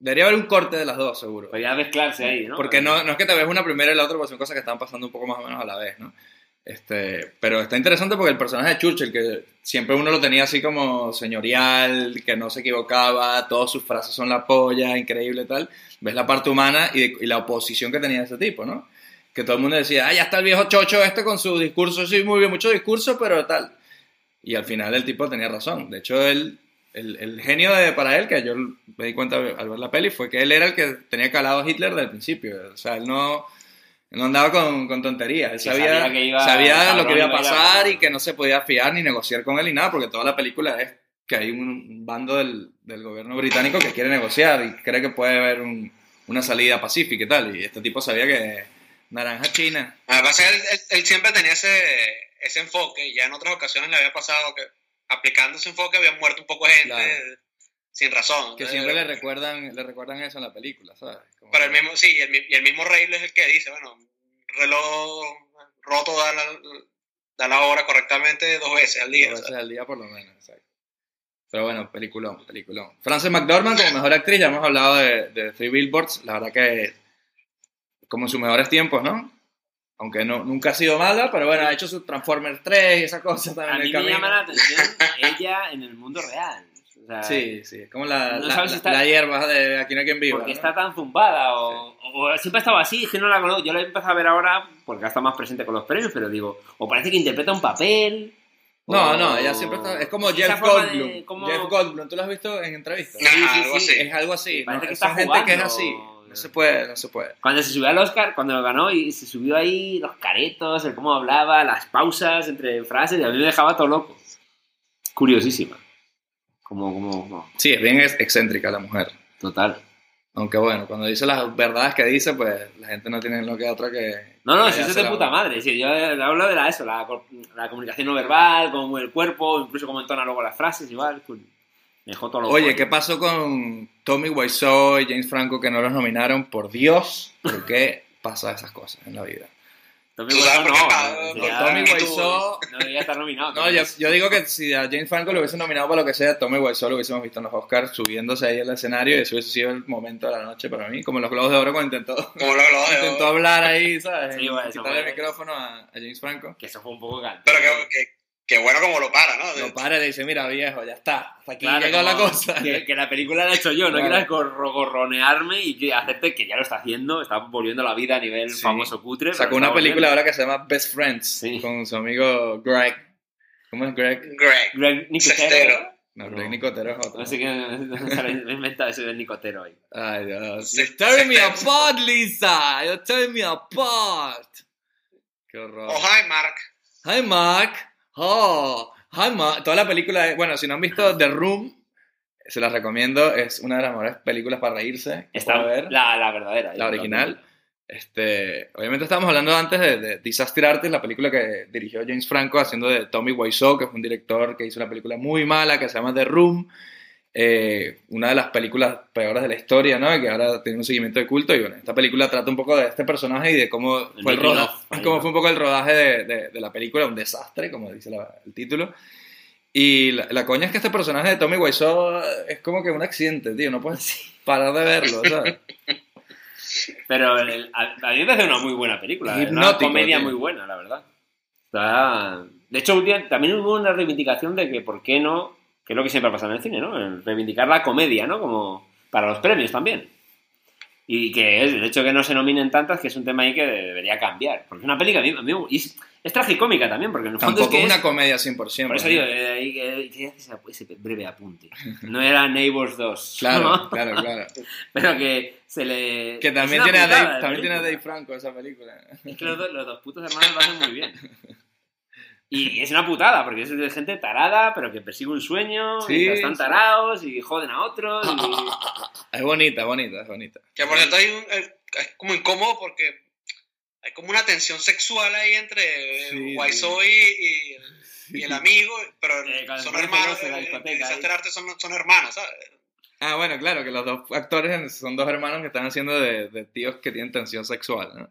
Debería haber un corte de las dos, seguro. Podría mezclarse ahí, ¿no? Porque no, no es que te ves una primera y la otra, porque son cosas que están pasando un poco más o menos a la vez, ¿no? Este, pero está interesante porque el personaje de Churchill, que siempre uno lo tenía así como señorial, que no se equivocaba, todas sus frases son la polla, increíble tal, ves la parte humana y, y la oposición que tenía ese tipo, ¿no? Que todo el mundo decía, ah, ya está el viejo chocho este con su discurso, sí, muy bien, mucho discurso, pero tal. Y al final el tipo tenía razón. De hecho, él, el, el genio de, para él, que yo me di cuenta al ver la peli, fue que él era el que tenía calado a Hitler desde el principio. O sea, él no, no andaba con, con tonterías. Él Que sabía, sabía que iba- sabía cabrón, lo que iba a pasar y que no se podía fiar ni negociar con él ni nada, porque toda la película es que hay un bando del, del gobierno británico que quiere negociar y cree que puede haber un- una salida pacífica y tal. Y este tipo sabía que naranja china. Que él, él- él siempre tenía ese, ese enfoque, y ya en otras ocasiones le había pasado que aplicando ese enfoque había muerto un poco de gente Claro. sin razón. Que siempre le recuerdan, le recuerdan eso en la película, ¿sabes? Como- Pero el mismo, sí, y el, y el mismo Rey es el que dice, bueno, reloj roto da la, da la hora correctamente dos veces al día. Dos ¿sabes? veces al día por lo menos, exacto. Pero bueno, peliculón, peliculón. Frances McDormand como mejor actriz, ya hemos hablado de, de Three Billboards, la verdad que como en sus mejores tiempos, ¿no? Aunque no, nunca ha sido mala, pero bueno, ha hecho su Transformers 3 y esa cosa también A en el mí me camino. llama la atención ella en el mundo real. O sea, Sí, sí, es como la, No la, sabes si la- está- la hierba de Aquí no hay quien viva. porque ¿no? está tan zumbada o, o siempre ha estado así, es que no la conozco. Yo la he empezado a ver ahora porque está más presente con los premios, pero digo, o parece que interpreta un papel. No, o- no, ella siempre está... Es como Jeff de Goldblum. Jeff Goldblum, ¿tú lo has visto en entrevistas? Sí, sí. así. Es algo así. Parece ¿no? que está gente que es así. No se puede, no se puede. Cuando se subió al Oscar, cuando lo ganó y se subió ahí los caretos, el cómo hablaba, las pausas entre frases, y a mí me dejaba todo loco. Curiosísima. Como, como, como- Sí, es bien ex- excéntrica la mujer. total. Aunque bueno, cuando dice las verdades que dice, pues la gente no tiene lo que otra que... No, no, si eso es de puta madre. Sí, yo hablo de la, eso, la, la comunicación no verbal, como el cuerpo, incluso cómo entona luego las frases, igual. cool. Dejó. Oye, ¿qué pasó con Tommy Wiseau y James Franco que no los nominaron? Por Dios, ¿por qué pasa esas cosas en la vida? Tommy ¿Tú sabes Wiseau no, no, Tommy tú- Wiseau... no debería estar nominado. No, yo, yo digo que si a James Franco lo hubiesen nominado para lo que sea, Tommy Wiseau lo hubiésemos visto en los Oscars subiéndose ahí al escenario y eso hubiese sido el momento de la noche para mí, como en los Globos de Oro cuando intentó, Como lo hablaba de intentó hablar ahí, ¿sabes? Sí, bueno, Quitarle el micrófono a, a James Franco. Que eso fue un poco cante. Pero que, que, que bueno como lo para, ¿no? Lo para y le dice, mira viejo, ya está, hasta aquí Claro, la cosa. Que, que la película la he hecho yo, no Claro. quieras gorro- gorronearme y que hacerte que ya lo está haciendo, está volviendo a la vida a nivel Sí. famoso cutre. Sacó una película ahora que se llama Best Friends Sí. con su amigo Greg. ¿Cómo es Greg? Greg. Greg Nicotero. No, No. Greg Nicotero es otro. No sé qué me he inventado ese del Nicotero ahí. Ay, Dios. Se- You're tearing me apart, Lisa. You're tearing me apart. Qué horror. Oh, hi, Mark. Hi, Mark. Oh, hi. Toda la película, bueno, si no han visto The Room, se las recomiendo. Es una de las mejores películas para reírse. Está haber. la, la verdadera. la original. Este, obviamente estábamos hablando antes de, de Disaster Artist, la película que dirigió James Franco haciendo de Tommy Wiseau, que fue un director que hizo una película muy mala que se llama The Room, eh, una de las películas peores de la historia, ¿no? Que ahora tiene un seguimiento de culto. Y bueno, esta película trata un poco de este personaje y de cómo El fue el rodaje, cómo fue un poco el rodaje de, de- de la película, un desastre, como dice la- el título. Y la, la coña es que este personaje de Tommy Wiseau es como que un accidente, tío, no puedes parar de verlo, ¿sabes? Pero el- a, a mí me parece una muy buena película. Es una comedia tío. muy buena, la verdad. Está- De hecho, también hubo una reivindicación de que por qué no, que es lo que siempre pasa en el cine, ¿no? El reivindicar la comedia, ¿no? Como para los premios también. Y que es el hecho que no se nominen tantas, que es un tema ahí que debería cambiar. Porque es una película, a mí, a mí- y es, es tragicómica también, porque en el fondo Tampoco es que una es- comedia 100%. Por eso digo, eh, eh, ese, ese breve apunte. No era Neighbors 2. Claro, ¿no? claro, claro. Pero que se le... Que también, tiene a, Dave, también tiene a. Dave Franco esa película. Es que los, dos- los dos putos hermanos lo hacen muy bien. Y es una putada, porque es de gente tarada, pero que persigue un sueño, Sí, y están sí. tarados y joden a otros. y- Es bonita, es bonita, es bonita. Que por cierto hay un, eh, es como incómodo porque hay como una tensión sexual ahí entre Sí, Wiseau y, y- y el amigo, pero Eh, son hermanos, la eh, discoteca en Disaster ahí. Artist son, son hermanos, ¿sabes? Ah, bueno, claro, que los dos actores son dos hermanos que están haciendo de, de tíos que tienen tensión sexual, ¿no?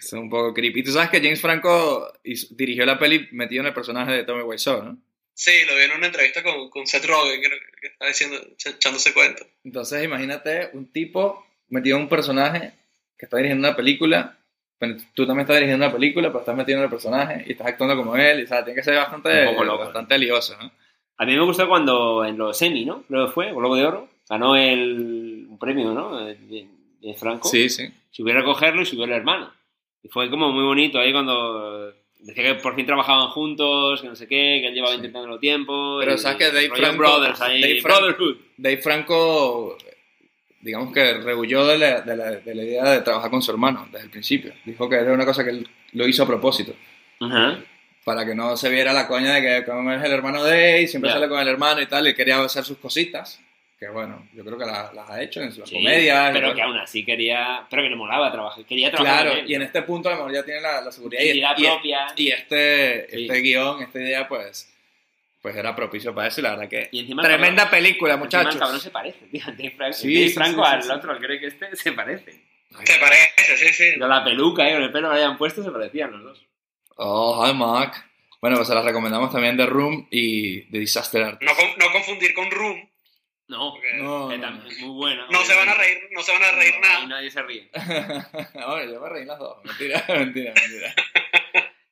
Es un poco creepy. Tú sabes que James Franco dirigió la peli metido en el personaje de Tommy Wiseau, ¿no? Sí, lo vi en una entrevista con, con Seth Rogen, creo que estaba diciendo, ech- echándose cuenta. Entonces imagínate un tipo metido en un personaje que está dirigiendo una película, pero tú también estás dirigiendo una película, pero estás metido en el personaje y estás actuando como él, y o sea, tiene que ser bastante, Un poco loco, bastante lioso, ¿no? A mí me gustó cuando en los Emmy, ¿no? Creo que fue, Globo de Oro, ganó el un premio, ¿no? De, de Franco. Sí, sí. Subió a recogerlo y subió el hermano. Y fue como muy bonito ahí cuando decía que por fin trabajaban juntos, que no sé qué, que él llevaba Sí. intentándolo tiempo. Pero y sabes que Dave Franco- Brothers, ahí, Dave Franco- Brotherhood. Dave Franco, digamos que rehuyó de la, de, la, de la idea de trabajar con su hermano desde el principio. Dijo que era una cosa que él lo hizo a propósito. Ajá. para que no se viera la coña de que como es el hermano de él, siempre sale con el hermano y tal, y quería hacer sus cositas, que bueno, yo creo que la- las ha hecho en sus Sí, comedias. y Pero que aún así quería. Pero que le molaba trabajar. Quería trabajar. Claro, con y en este punto a lo mejor ya tiene la, la seguridad y, y- propia. y este, Sí. este guion, esta idea, pues, pues era propicio para eso y la verdad que... Y encima Tremenda cabrón- película, encima muchachos. El cabrón se parece, tío. Dave Franco, Sí, Dave Franco sí, sí, al sí. otro, al cree que este, se parece. ¿Te parece? Sí, sí. Pero la peluca y con el pelo que le habían puesto se parecían los dos. Oh, hi, Mark. Bueno, pues se las recomendamos también The Room y The Disaster Artist. No, con- no confundir con Room. No, No, que no. también es muy buena. no se van a reír, no se van a reír nada. nadie se ríe. Bueno, yo me reí las dos. Mentira, mentira, mentira.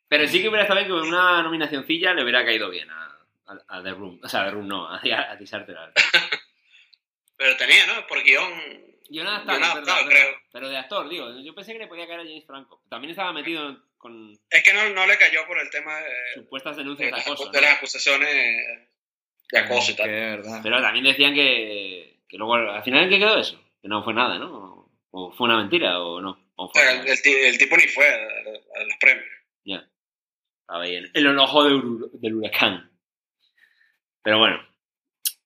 Pero sí que hubiera estado bien que una nominacioncilla le hubiera caído bien a, a, a The Room. O sea, a The Room no, a, a Disaster. Pero tenía, ¿no? Por guion. Yo no Yo adaptado, no verdad. creo. Pero de actor, digo. Yo pensé que le podía caer a James Franco. También estaba metido con Es que no, no le cayó por el tema de, supuestas de denuncias de las, acoso. ¿no? de las acusaciones de acoso y tal. verdad. Pero también decían que, que luego, al final, ¿en qué quedó eso? Que no fue nada, ¿no? O fue una mentira o no. O fue el, el ti- el tipo ni fue a, a- a los premios. Ya. El ojo de del huracán. Pero bueno.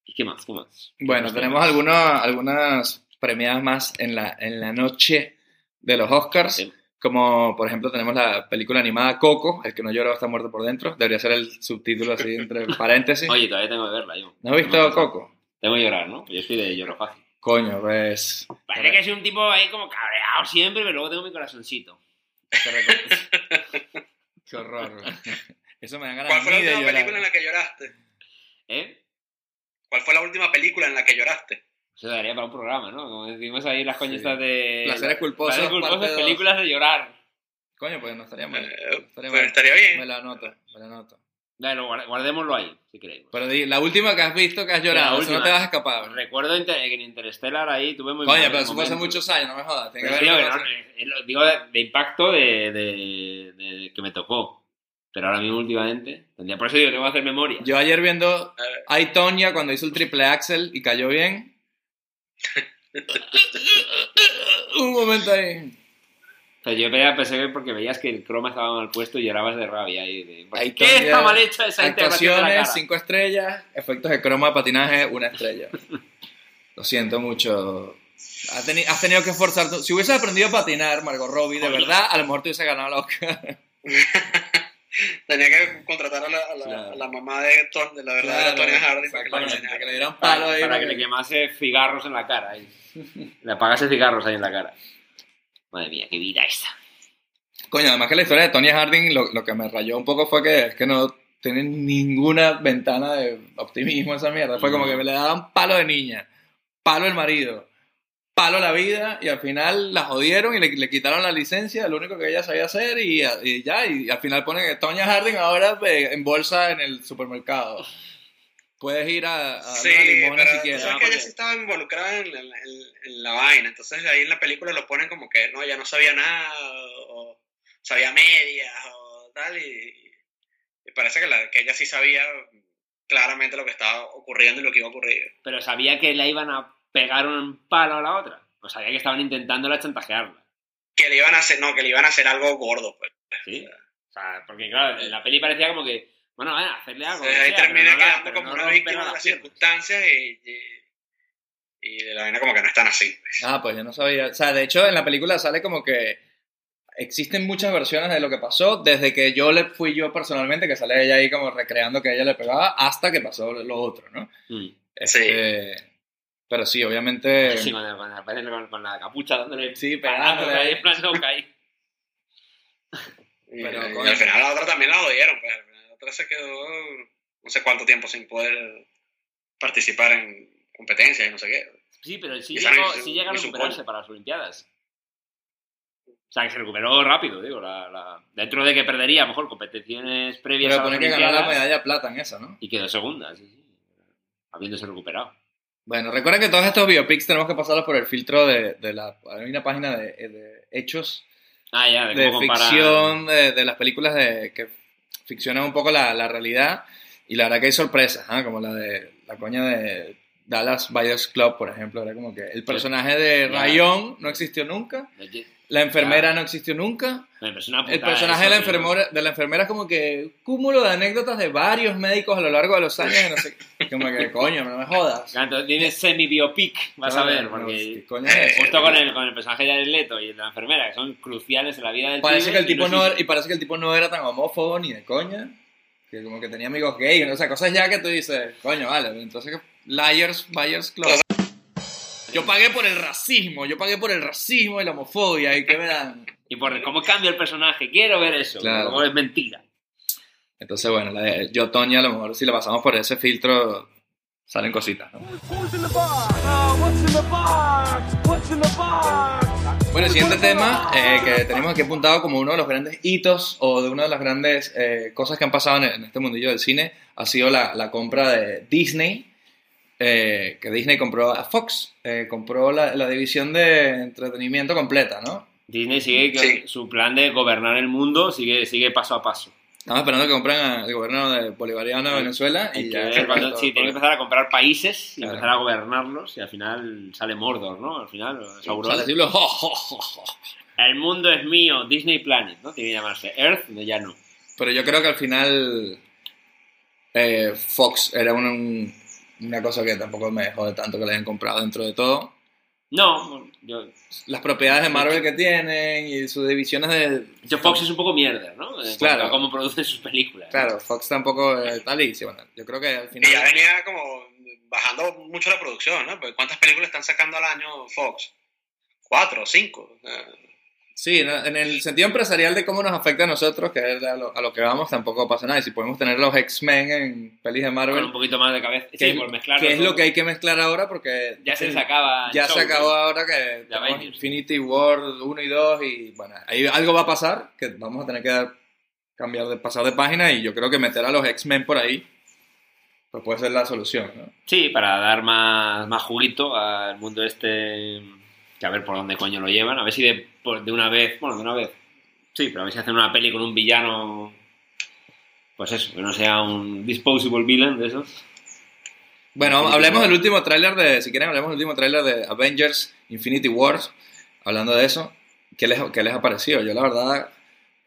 ¿Y qué más? ¿Qué más? ¿Qué Bueno, más tenemos algunos, algunas premiadas más en la, en la noche de los Oscars. Sí. Como, por ejemplo, tenemos la película animada Coco, El que no llora está muerto por dentro. Debería ser el subtítulo así entre paréntesis. Oye, todavía tengo que verla yo. ¿No has visto Coco? Tengo que llorar, ¿no? Yo estoy de lloro fácil. Coño, pues... Parece que soy un tipo ahí como cabreado siempre, pero luego tengo mi corazoncito. Qué horror. Eso me da ganas ¿Cuál fue la de última película en la que lloraste? ¿Eh? ¿Cuál fue la última película en la que lloraste? Eso daría para un programa, ¿no? Como decimos ahí las coñitas de... Placeres culposos, Placeres culposos, películas de llorar. Coño, pues no estaría mal. Eh, estaría pues mal. estaría Me bien. la anoto, me la anoto. Bueno, guard- guardémoslo ahí, si queréis. Pero la última que has visto que has llorado, eso no te vas a escapar. Recuerdo que en Interstellar ahí tuve muy Coño, pero eso fue hace muchos años, no me jodas. Pero que sí, cosa- no, digo de, de impacto de, de- de- que me tocó. Pero ahora mismo últimamente. Por eso digo, tengo que hacer memoria. Yo ayer viendo a Tonya cuando hizo el triple axel y cayó bien. Un momento ahí. Pero yo veía- pensé que porque veías que el croma estaba mal puesto y llorabas de rabia. Y de, ¿por Ahí ¿Qué está mal hecha esa integración de la Actuaciones, cara? 5 estrellas. Efectos de croma, patinaje, una estrella. Lo siento mucho. Has, teni- has tenido que esforzar. Si hubieses aprendido a patinar, Margot Robbie, de Oye. verdad, a lo mejor te hubiese ganado la Oscar. Tenía que contratar a la, a la, Claro. a la mamá de, la verdadera Tonya Harding para que le dieran Para, palo ahí. para para que le quemase cigarros en la cara. ahí. Le apagase cigarros ahí en la cara. Madre mía, qué vida esa. Coño, además que la historia de Tony Harding lo, lo que me rayó un poco fue que es que no tiene ninguna ventana de optimismo esa mierda. Fue como que me le daban palo de niña, palo el marido, palo la vida y al final la jodieron y le, le quitaron la licencia, lo único que ella sabía hacer y, y ya, y al final ponen que Tonya Harding ahora eh, en bolsa en el supermercado. Puedes ir a, a Sí, darle una limona pero si quieres. sabes que ella sí estaba involucrada en, en- en- en la vaina. Entonces ahí en la película lo ponen como que no, ella no sabía nada o sabía medias o tal. Y, y parece que, la, que ella sí sabía claramente lo que estaba ocurriendo y lo que iba a ocurrir. Pero sabía que le iban a pegar un palo a la otra. O sabía que estaban intentándola chantajearla. Que le iban a hacer, no, que le iban a hacer algo gordo, pues. ¿Sí? O sea, porque claro, en la peli parecía como que, bueno, van a hacerle algo. Ahí termina no la- quedando como no una víctima de las circunstancias y, y, y la vaina como que no están así. pues. Ah, pues yo no sabía. O sea, de hecho, en la película sale como que existen muchas versiones de lo que pasó, desde que yo le fui yo personalmente, que sale ella ahí como recreando que ella le pegaba, hasta que pasó lo otro, ¿no? Mm. Este, Pero sí, obviamente. Sí, con, con- con, con la capucha dándole Sí, pegándole ahí, en plan ahí. Y, Pero, y coño. al final la otra también la jodieron, pues al final la otra se quedó no sé cuánto tiempo sin poder participar en competencias y no sé qué. Sí, pero sí Y llegó, sí llega a y recuperarse para las Olimpiadas. O sea, que se recuperó rápido, digo. La, la- Dentro de que perdería, a lo mejor, competiciones previas Pero a las que ganó la medalla de plata en esa, ¿no? Y quedó segunda, sí, sí. Habiéndose recuperado. Bueno, recuerden que todos estos biopics tenemos que pasarlos por el filtro de, de la... Hay una página de, de hechos, Ah, ya, de, de ficción, de, de las películas de, que ficcionan un poco la, la realidad. Y la verdad que hay sorpresas, ¿ah? como la de la coña de Dallas Buyers Club, por ejemplo. Era como que el personaje de. Rayón no existió nunca, la enfermera no existió nunca. El personaje de la, enfermera, de la enfermera es como que cúmulo de anécdotas de varios médicos a lo largo de los años. No sé, como que coño, no me jodas. Entonces tienes semi-biopic, vas a ver, porque justo con el, con el personaje de Leto y la enfermera, que son cruciales en la vida del Parece que el tipo no, y parece que el tipo no era tan homófobo ni de coña. Que como que tenía amigos gays, o sea, cosas ya que tú dices, coño, vale, entonces Liars, Buyers Club. Yo pagué por el racismo, yo pagué por el racismo y la homofobia, ¿y qué me dan? Y por cómo cambia el personaje, quiero ver eso. Claro. Luego es mentira. Entonces, bueno, la de Yo, Tonya, a lo mejor si la pasamos por ese filtro, salen cositas, ¿no? Bueno, el siguiente tema eh, que tenemos aquí apuntado como uno de los grandes hitos o de una de las grandes eh, cosas que han pasado en, en este mundillo del cine ha sido la, la compra de Disney, eh, que Disney compró a Fox, eh, compró la, la división de entretenimiento completa, ¿no? Disney sigue Sí. su plan de gobernar el mundo, sigue, sigue paso a paso. Estamos esperando que compren al gobierno de bolivariano de Venezuela y Hay que ya cuando- sí, por tiene que empezar a comprar países y Claro. empezar a gobernarlos y al final sale Mordor, ¿no? Al final, Sauron. Sale jo, jo, jo. El mundo es mío, Disney Planet, ¿no? Tiene que llamarse Earth, ya no. Pero yo creo que al final eh, Fox era un- una cosa que tampoco me dejó de tanto que le hayan comprado dentro de todo. No, yo, las propiedades de Marvel que tienen y sus divisiones de... yo Fox es un poco mierda, ¿no? En cuanto Claro. cómo producen sus películas. Claro, Fox tampoco eh, tal y sí, bueno, yo creo que al Y ya final... venía como bajando mucho la producción, ¿no? Porque ¿cuántas películas están sacando al año Fox? ¿Cuatro? ¿Cinco? Eh, Sí, en el sentido empresarial de cómo nos afecta a nosotros, que es a lo, a lo que vamos, tampoco pasa nada. Y si podemos tener los X-Men en pelis de Con Marvel, un poquito más de cabeza. que, Sí, por mezclar. que es lo que hay que mezclar ahora porque... Ya se les acaba. Ya show, se acabó ¿no? ahora que tenemos. Infinity War 1 y 2 y bueno, ahí algo va a pasar que vamos a tener que dar- cambiar de pasar de página y yo creo que meter a los X-Men por ahí pues puede ser la solución, ¿no? Sí, para dar más, más juguito al mundo este. Que a ver por dónde coño lo llevan. A ver si de, de una vez. Bueno, de una vez. Sí, pero a ver si hacen una peli con un villano. Pues eso, que no sea un disposable villain de esos. Bueno, hablemos del último tráiler de, si quieren, hablemos del último tráiler de Avengers Infinity Wars. Hablando de eso, ¿qué les, qué les ha parecido? Yo la verdad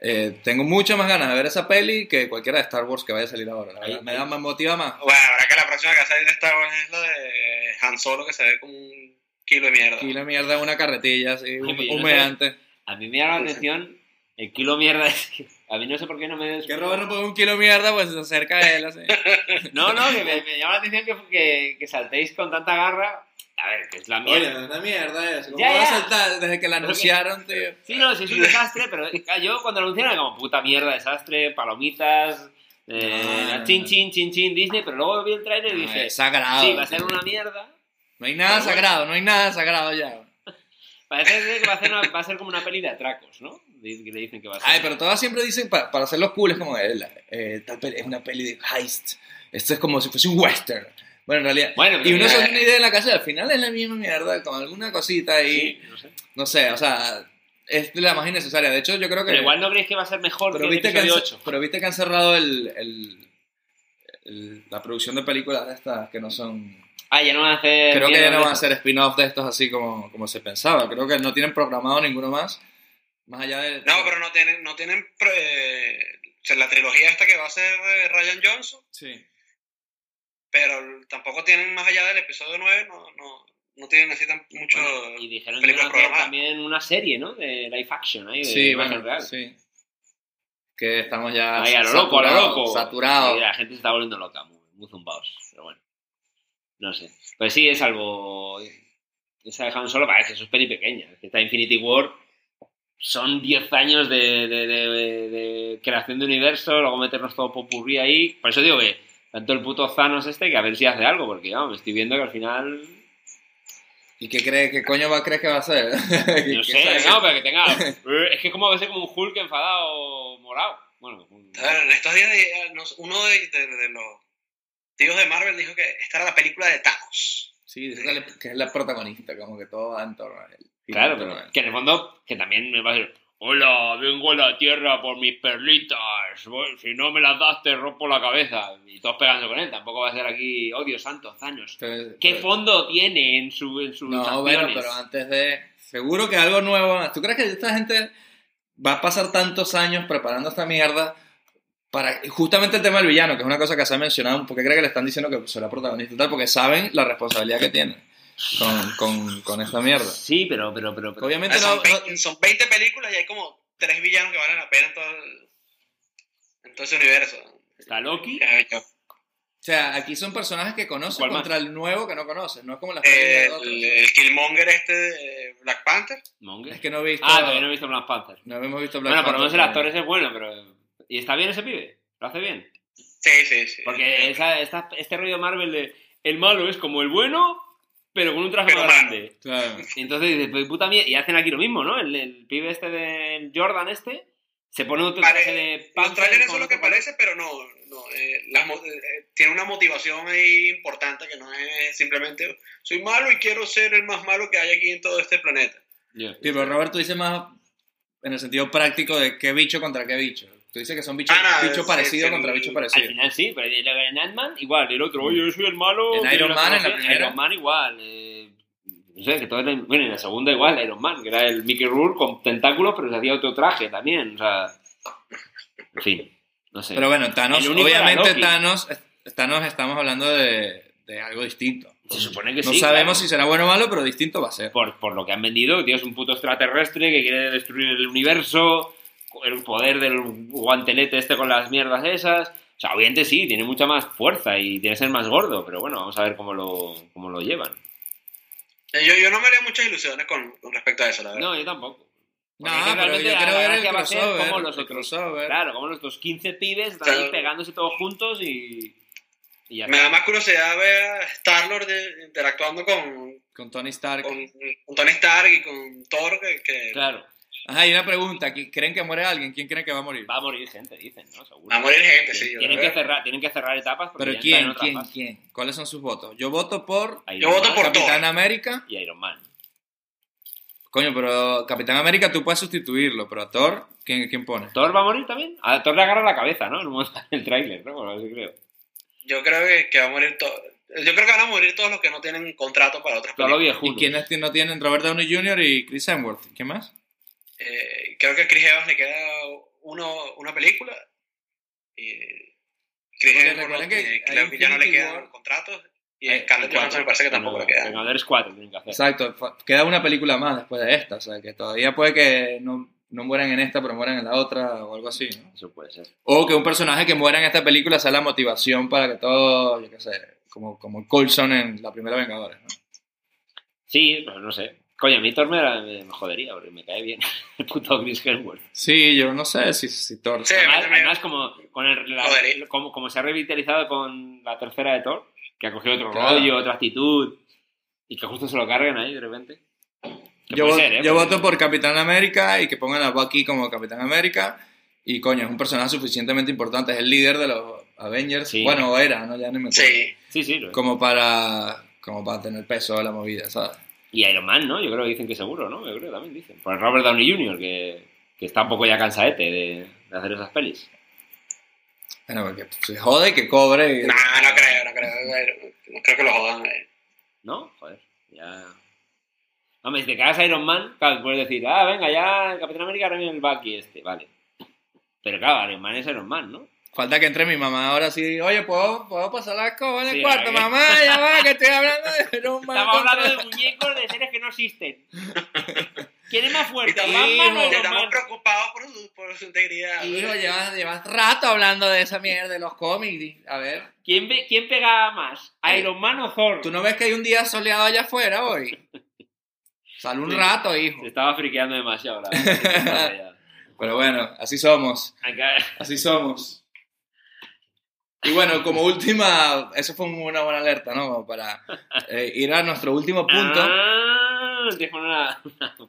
eh, tengo muchas más ganas de ver esa peli que cualquiera de Star Wars que vaya a salir ahora. La verdad, Ahí- me da más, motiva más. Bueno, habrá que la próxima que va a salir de Star Wars es la de Han Solo, que se ve como un kilo de mierda. Aquí la mierda es una carretilla así, Ay, hum- pero yo no humeante. A mí me llama la atención el kilo mierda. Es que a mí no sé por qué no me. Que Robert no pone un kilo de mierda, pues se acerca a él así. No, no, que me, me llama la atención que, que, que saltéis con tanta garra. A ver, que es la mierda. Oye, una mierda eso. ¿Cómo Ya, va a saltar desde que la que- anunciaron, tío? Sí, no, sí es un desastre, pero yo cuando lo anunciaron era como puta mierda, desastre, palomitas, eh, No, no, chin no. chin chin chin Disney, pero luego vi el trailer y No, dije, es sagrado. sí, va a ser una mierda. No hay nada sagrado, no hay nada sagrado ya. Parece que va a, ser una- va a ser como una peli de atracos, ¿no? Que le dicen que va a ser. Ay, pero todas siempre dicen, pa- para hacerlos cool, es como, eh, la- eh, tal peli- es una peli de heist. Esto es como si fuese un western. Bueno, en realidad. Bueno, y uno se hace una idea en la casa al final es la misma mierda, con alguna cosita ahí. sí, no sé. No sé, o sea, es la más innecesaria. De hecho, yo creo que. Pero igual no creéis que va a ser mejor pero que el viste que, han, episodio 8. pero viste que han cerrado el, el- el- la producción de películas de estas que no son. Ah, ya no van a hacer. Creo que ya no van a hacer spin-off de estos así como, como se pensaba. Creo que no tienen programado ninguno más. Más allá de. No, pero no tienen, no tienen pre- o sea, la trilogía esta que va a ser eh, Ryan Johnson, Sí. pero tampoco tienen más allá del episodio 9, no, no, no tienen así tan mucho... Bueno, y dijeron que también una serie, ¿no? De live action, ahí, de Sí, imagen bueno, real. sí. Que estamos ya Ahí, a lo loco, a lo loco. saturados. Y la gente se está volviendo loca, muy, muy zumbados. Pero bueno. No sé. Pues sí, es algo. Esa de Han Solo parece que eso es peli pequeña. Es que está Infinity War. son 10 años de, de- de- de creación de universo, luego meternos todo popurrí ahí. Por eso digo que tanto el puto Thanos este que a ver si hace algo, porque vamos, me estoy viendo que al final. ¿Y qué cree, qué coño va, crees que va a hacer? No sé, no, pero que tenga. Es que es como que ser como un Hulk enfadado morado. Bueno, un- A en estos días eh, uno de, de- de los tíos de Marvel dijo que esta era la película de Thanos. Sí, dice que es la protagonista, como que todo va en torno a él. Claro, pero que en el fondo, que también me va a decir, hola, vengo a la tierra por mis perlitas, si no me las das te rompo la cabeza. Y todos pegando con él, tampoco va a ser aquí, oh Dios santo, años. Entonces, ¿Qué pero- fondo tiene en, su, en sus No, bueno, pero antes de... Seguro que algo nuevo... ¿Tú crees que esta gente va a pasar tantos años preparando esta mierda para... Justamente el tema del villano, que es una cosa que se ha mencionado, ¿por qué cree que le están diciendo que será protagonista y tal? Porque saben la responsabilidad que tiene con, con, con esta mierda. Sí, pero, pero, pero, pero- Obviamente son, no- 20, son 20 películas y hay como tres villanos que valen la pena en todo, el- en todo ese universo. está Loki. Eh, O sea, aquí son personajes que conoces ¿Cuál más? contra el nuevo que no conoces, no es como las el, películas de otros. el Killmonger este de Black Panther. Monger. Es que no he visto... Ah, todavía no he visto Black Panther. no hemos visto Black Bueno, por lo menos el Panther, actor ese es bueno, pero... ¿Y está bien ese pibe? ¿Lo hace bien? Sí, sí, sí. Porque esa- esta- este rollo de Marvel de el malo es como el bueno, pero con un traje Pero más malo. grande. Claro. Y entonces dices, pues puta mierda, y hacen aquí lo mismo, ¿no? El, el pibe este del Jordan este, se pone otro traje de Los Panther trailers con son lo que parece, pero no. no eh, las mo- eh, tiene una motivación ahí importante que no es simplemente soy malo y quiero ser el más malo que hay aquí en todo este planeta. Ya. Sí, pero Roberto dice más en el sentido práctico de qué bicho contra qué bicho. Tú dices que son bichos Ah, no, bicho sí, parecido contra bicho Al parecido. final sí, pero en Ant-Man igual, el otro, oye, yo soy el malo. En Iron Man, en la primera. Iron Man igual. eh, no sé, que todo era, bueno, en la segunda igual, Iron Man, que era el Mickey Rourke con tentáculos, pero se hacía otro traje también, o sea... En fin, no sé. Pero bueno, Thanos, obviamente. Thanos, Thanos estamos hablando de, de algo distinto. Se supone que no sí, sabemos claro. si será bueno o malo, pero distinto va a ser. por, por lo que han vendido, tío, es un puto extraterrestre que quiere destruir el universo, el poder del guantelete este con las mierdas esas. O sea, obviamente sí, tiene mucha más fuerza y tiene que ser más gordo, pero bueno, vamos a ver cómo lo, cómo lo llevan. Eh, Yo, yo no me haría muchas ilusiones con, con respecto a eso, la verdad. No, yo tampoco. No, Porque pero yo quiero ver el crossover. como los otros. crossover. Claro, como los otros 15 pibes están ahí Claro. pegándose todos juntos y, y ya Me da más curiosidad ver a Star-Lord interactuando con, Con Tony Stark. con, con Tony Stark y con Thor, que, que Claro, Ajá, y una pregunta. ¿qui- ¿Creen que muere alguien? ¿Quién creen que va a morir? va a morir gente, dicen, ¿no? Seguro. va a morir gente, sí. yo tienen, que cerrar, tienen que cerrar etapas porque Pero ¿quién? otra ¿Quién? fase. ¿Quién? ¿Cuáles son sus votos? Yo voto por Iron Yo voto Man por Capitán Thor. América. y Iron Man. Coño, pero Capitán América tú puedes sustituirlo, pero a Thor, ¿quién, quién pone? ¿Thor va a morir también? A Thor le agarra la cabeza, ¿no? En del tráiler, ¿no? Bueno, así creo. Yo creo que, que va a morir todo. Yo creo que van a morir todos los que no tienen contrato para otras películas. ¿Y quiénes no tienen? Robert Downey Jr. y Chris Hemsworth. ¿Quién más? Eh, creo que a Chris Evans le queda uno, una película. Y Chris Evans recuerden no- que eh, creo que ya no le quedan War. contratos. Y Hay- Scarlett Johansson me parece que tampoco le queda. Vengadores 4 tienen que hacer. Exacto. Queda una película más después de esta. O sea, que todavía puede que no, no mueran en esta, pero mueran en la otra o algo así, ¿no? Eso puede ser. O que un personaje que muera en esta película sea la motivación para que todo, yo qué sé, como, como Coulson en la primera Vengadores, ¿no? Sí, pero no sé. Coño, a mí Thor me, me jodería, porque me cae bien el puto Chris Hemsworth. Sí, yo no sé si, si Thor... Sí. Además, además, como, con el, la- como, como se ha revitalizado con la tercera de Thor, que ha cogido otro Claro. rollo, otra actitud, y que justo se lo carguen ahí de repente. Yo, voto, ser, ¿eh? yo Porque- voto por Capitán América y que pongan a Bucky como Capitán América. Y coño, es un personaje suficientemente importante, es el líder de los Avengers. Sí. Bueno, era, ¿no? Ya ni me acuerdo. Sí. Sí, sí. Como para, como para tener peso a la movida, ¿sabes? Y Iron Man, ¿no? Yo creo que dicen que seguro, ¿no? Yo creo que también dicen. Por el Robert Downey Jr., que, que está un poco ya cansaete de, de hacer esas pelis. Bueno, porque se jode que cobre. y- No, no creo, no creo. No creo que lo jodan. eh. ¿No? Joder, ya... Hombre, si te cagas a Iron Man, claro, puedes decir, ah, venga, ya el Capitán América ahora viene el Bucky este, vale. Pero claro, Iron Man es Iron Man, ¿no? Falta que entre mi mamá ahora sí. Oye, ¿puedo, puedo pasar la escoba en el Sí, cuarto? Mamá, ya va, que estoy hablando de Man Estamos hablando de muñecos de seres que no existen. ¿Quién es más Y fuerte, estamos, Batman o estamos Man? preocupados por su, por su integridad. Hijo, llevas, llevas rato hablando de esa mierda de los cómics. A ver, ¿Quién, ve- ¿Quién pegaba más? ¿Iron Man o Thor? ¿tú no ves que hay un día soleado allá afuera hoy? Sal un Sí. rato, hijo. Se estaba friqueando demasiado. La. Pero bueno, así somos. Así somos. Y bueno, como última, eso fue una buena alerta, ¿no? Para eh, ir a nuestro último punto. Ah, poner una,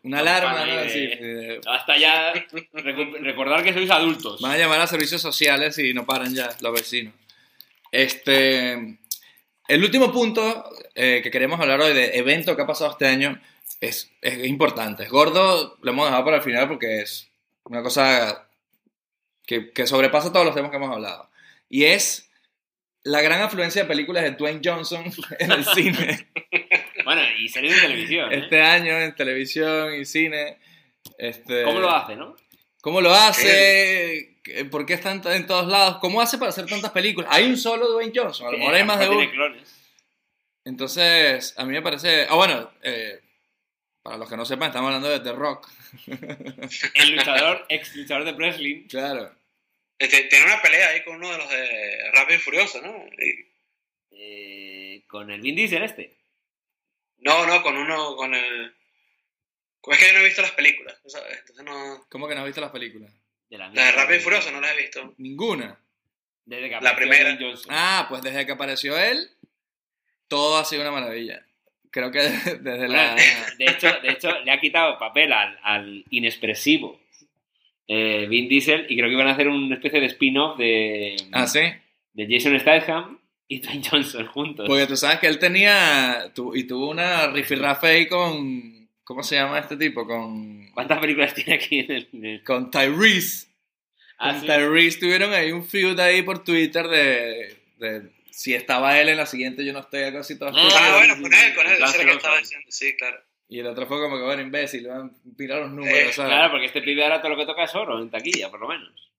Una alarma, ¿no? de- eh, Hasta ya recordar que sois adultos. van a llamar a servicios sociales y no paran ya los vecinos. Este, el último punto eh, que queremos hablar hoy de evento que ha pasado este año es, es importante. Es gordo, lo hemos dejado para el final porque es una cosa que, que sobrepasa todos los temas que hemos hablado. Y es la gran afluencia de películas de Dwayne Johnson en el cine. Bueno, y series de televisión. ¿eh? este año en televisión y cine. Este, ¿Cómo lo hace, no? ¿Cómo lo hace? ¿Qué- ¿Por qué está en, en todos lados? ¿Cómo hace para hacer tantas películas? Hay un solo Dwayne Johnson, a lo mejor hay más de uno. Entonces, a mí me parece... Ah, bueno, eh, para los que no sepan, estamos hablando de The Rock. El luchador, ex luchador de wrestling. Claro. Este, Tiene una pelea ahí con uno de los de Rápido y Furioso, ¿no? Y- eh, con el Vin Diesel este. no, no, con uno, con el... Es que yo no he visto las películas, ¿sabes? Entonces no... ¿Cómo que no has visto las películas? De la, Las de Rápido y Furioso no las he visto. Ninguna. Desde que La apareció primera. Johnson. Ah, pues desde que apareció él, todo ha sido una maravilla. Creo que desde la... De, hecho, de hecho, le ha quitado papel al, al inexpresivo eh, Vin Diesel y creo que iban a hacer una especie de spin-off de, Ah, sí. de Jason Statham y Dwayne Johnson juntos. Porque tú sabes que él tenía... tu- y tuvo una rifirrafe ahí con... ¿Cómo se llama este tipo? Con... ¿Cuántas películas tiene aquí en el...? en el- Con Tyrese. Ah, con sí. Tyrese tuvieron ahí un feud ahí por Twitter de, de si estaba él en la siguiente, yo no estoy, algo así todo Ah, bueno, con él, con él, es lo que estaba diciendo, sí, claro. Y el otro fue como que, bueno, imbécil, van a tirar los números, Eh, ¿sabes? Claro, porque este pibe ahora todo lo que toca es oro en taquilla, por lo menos.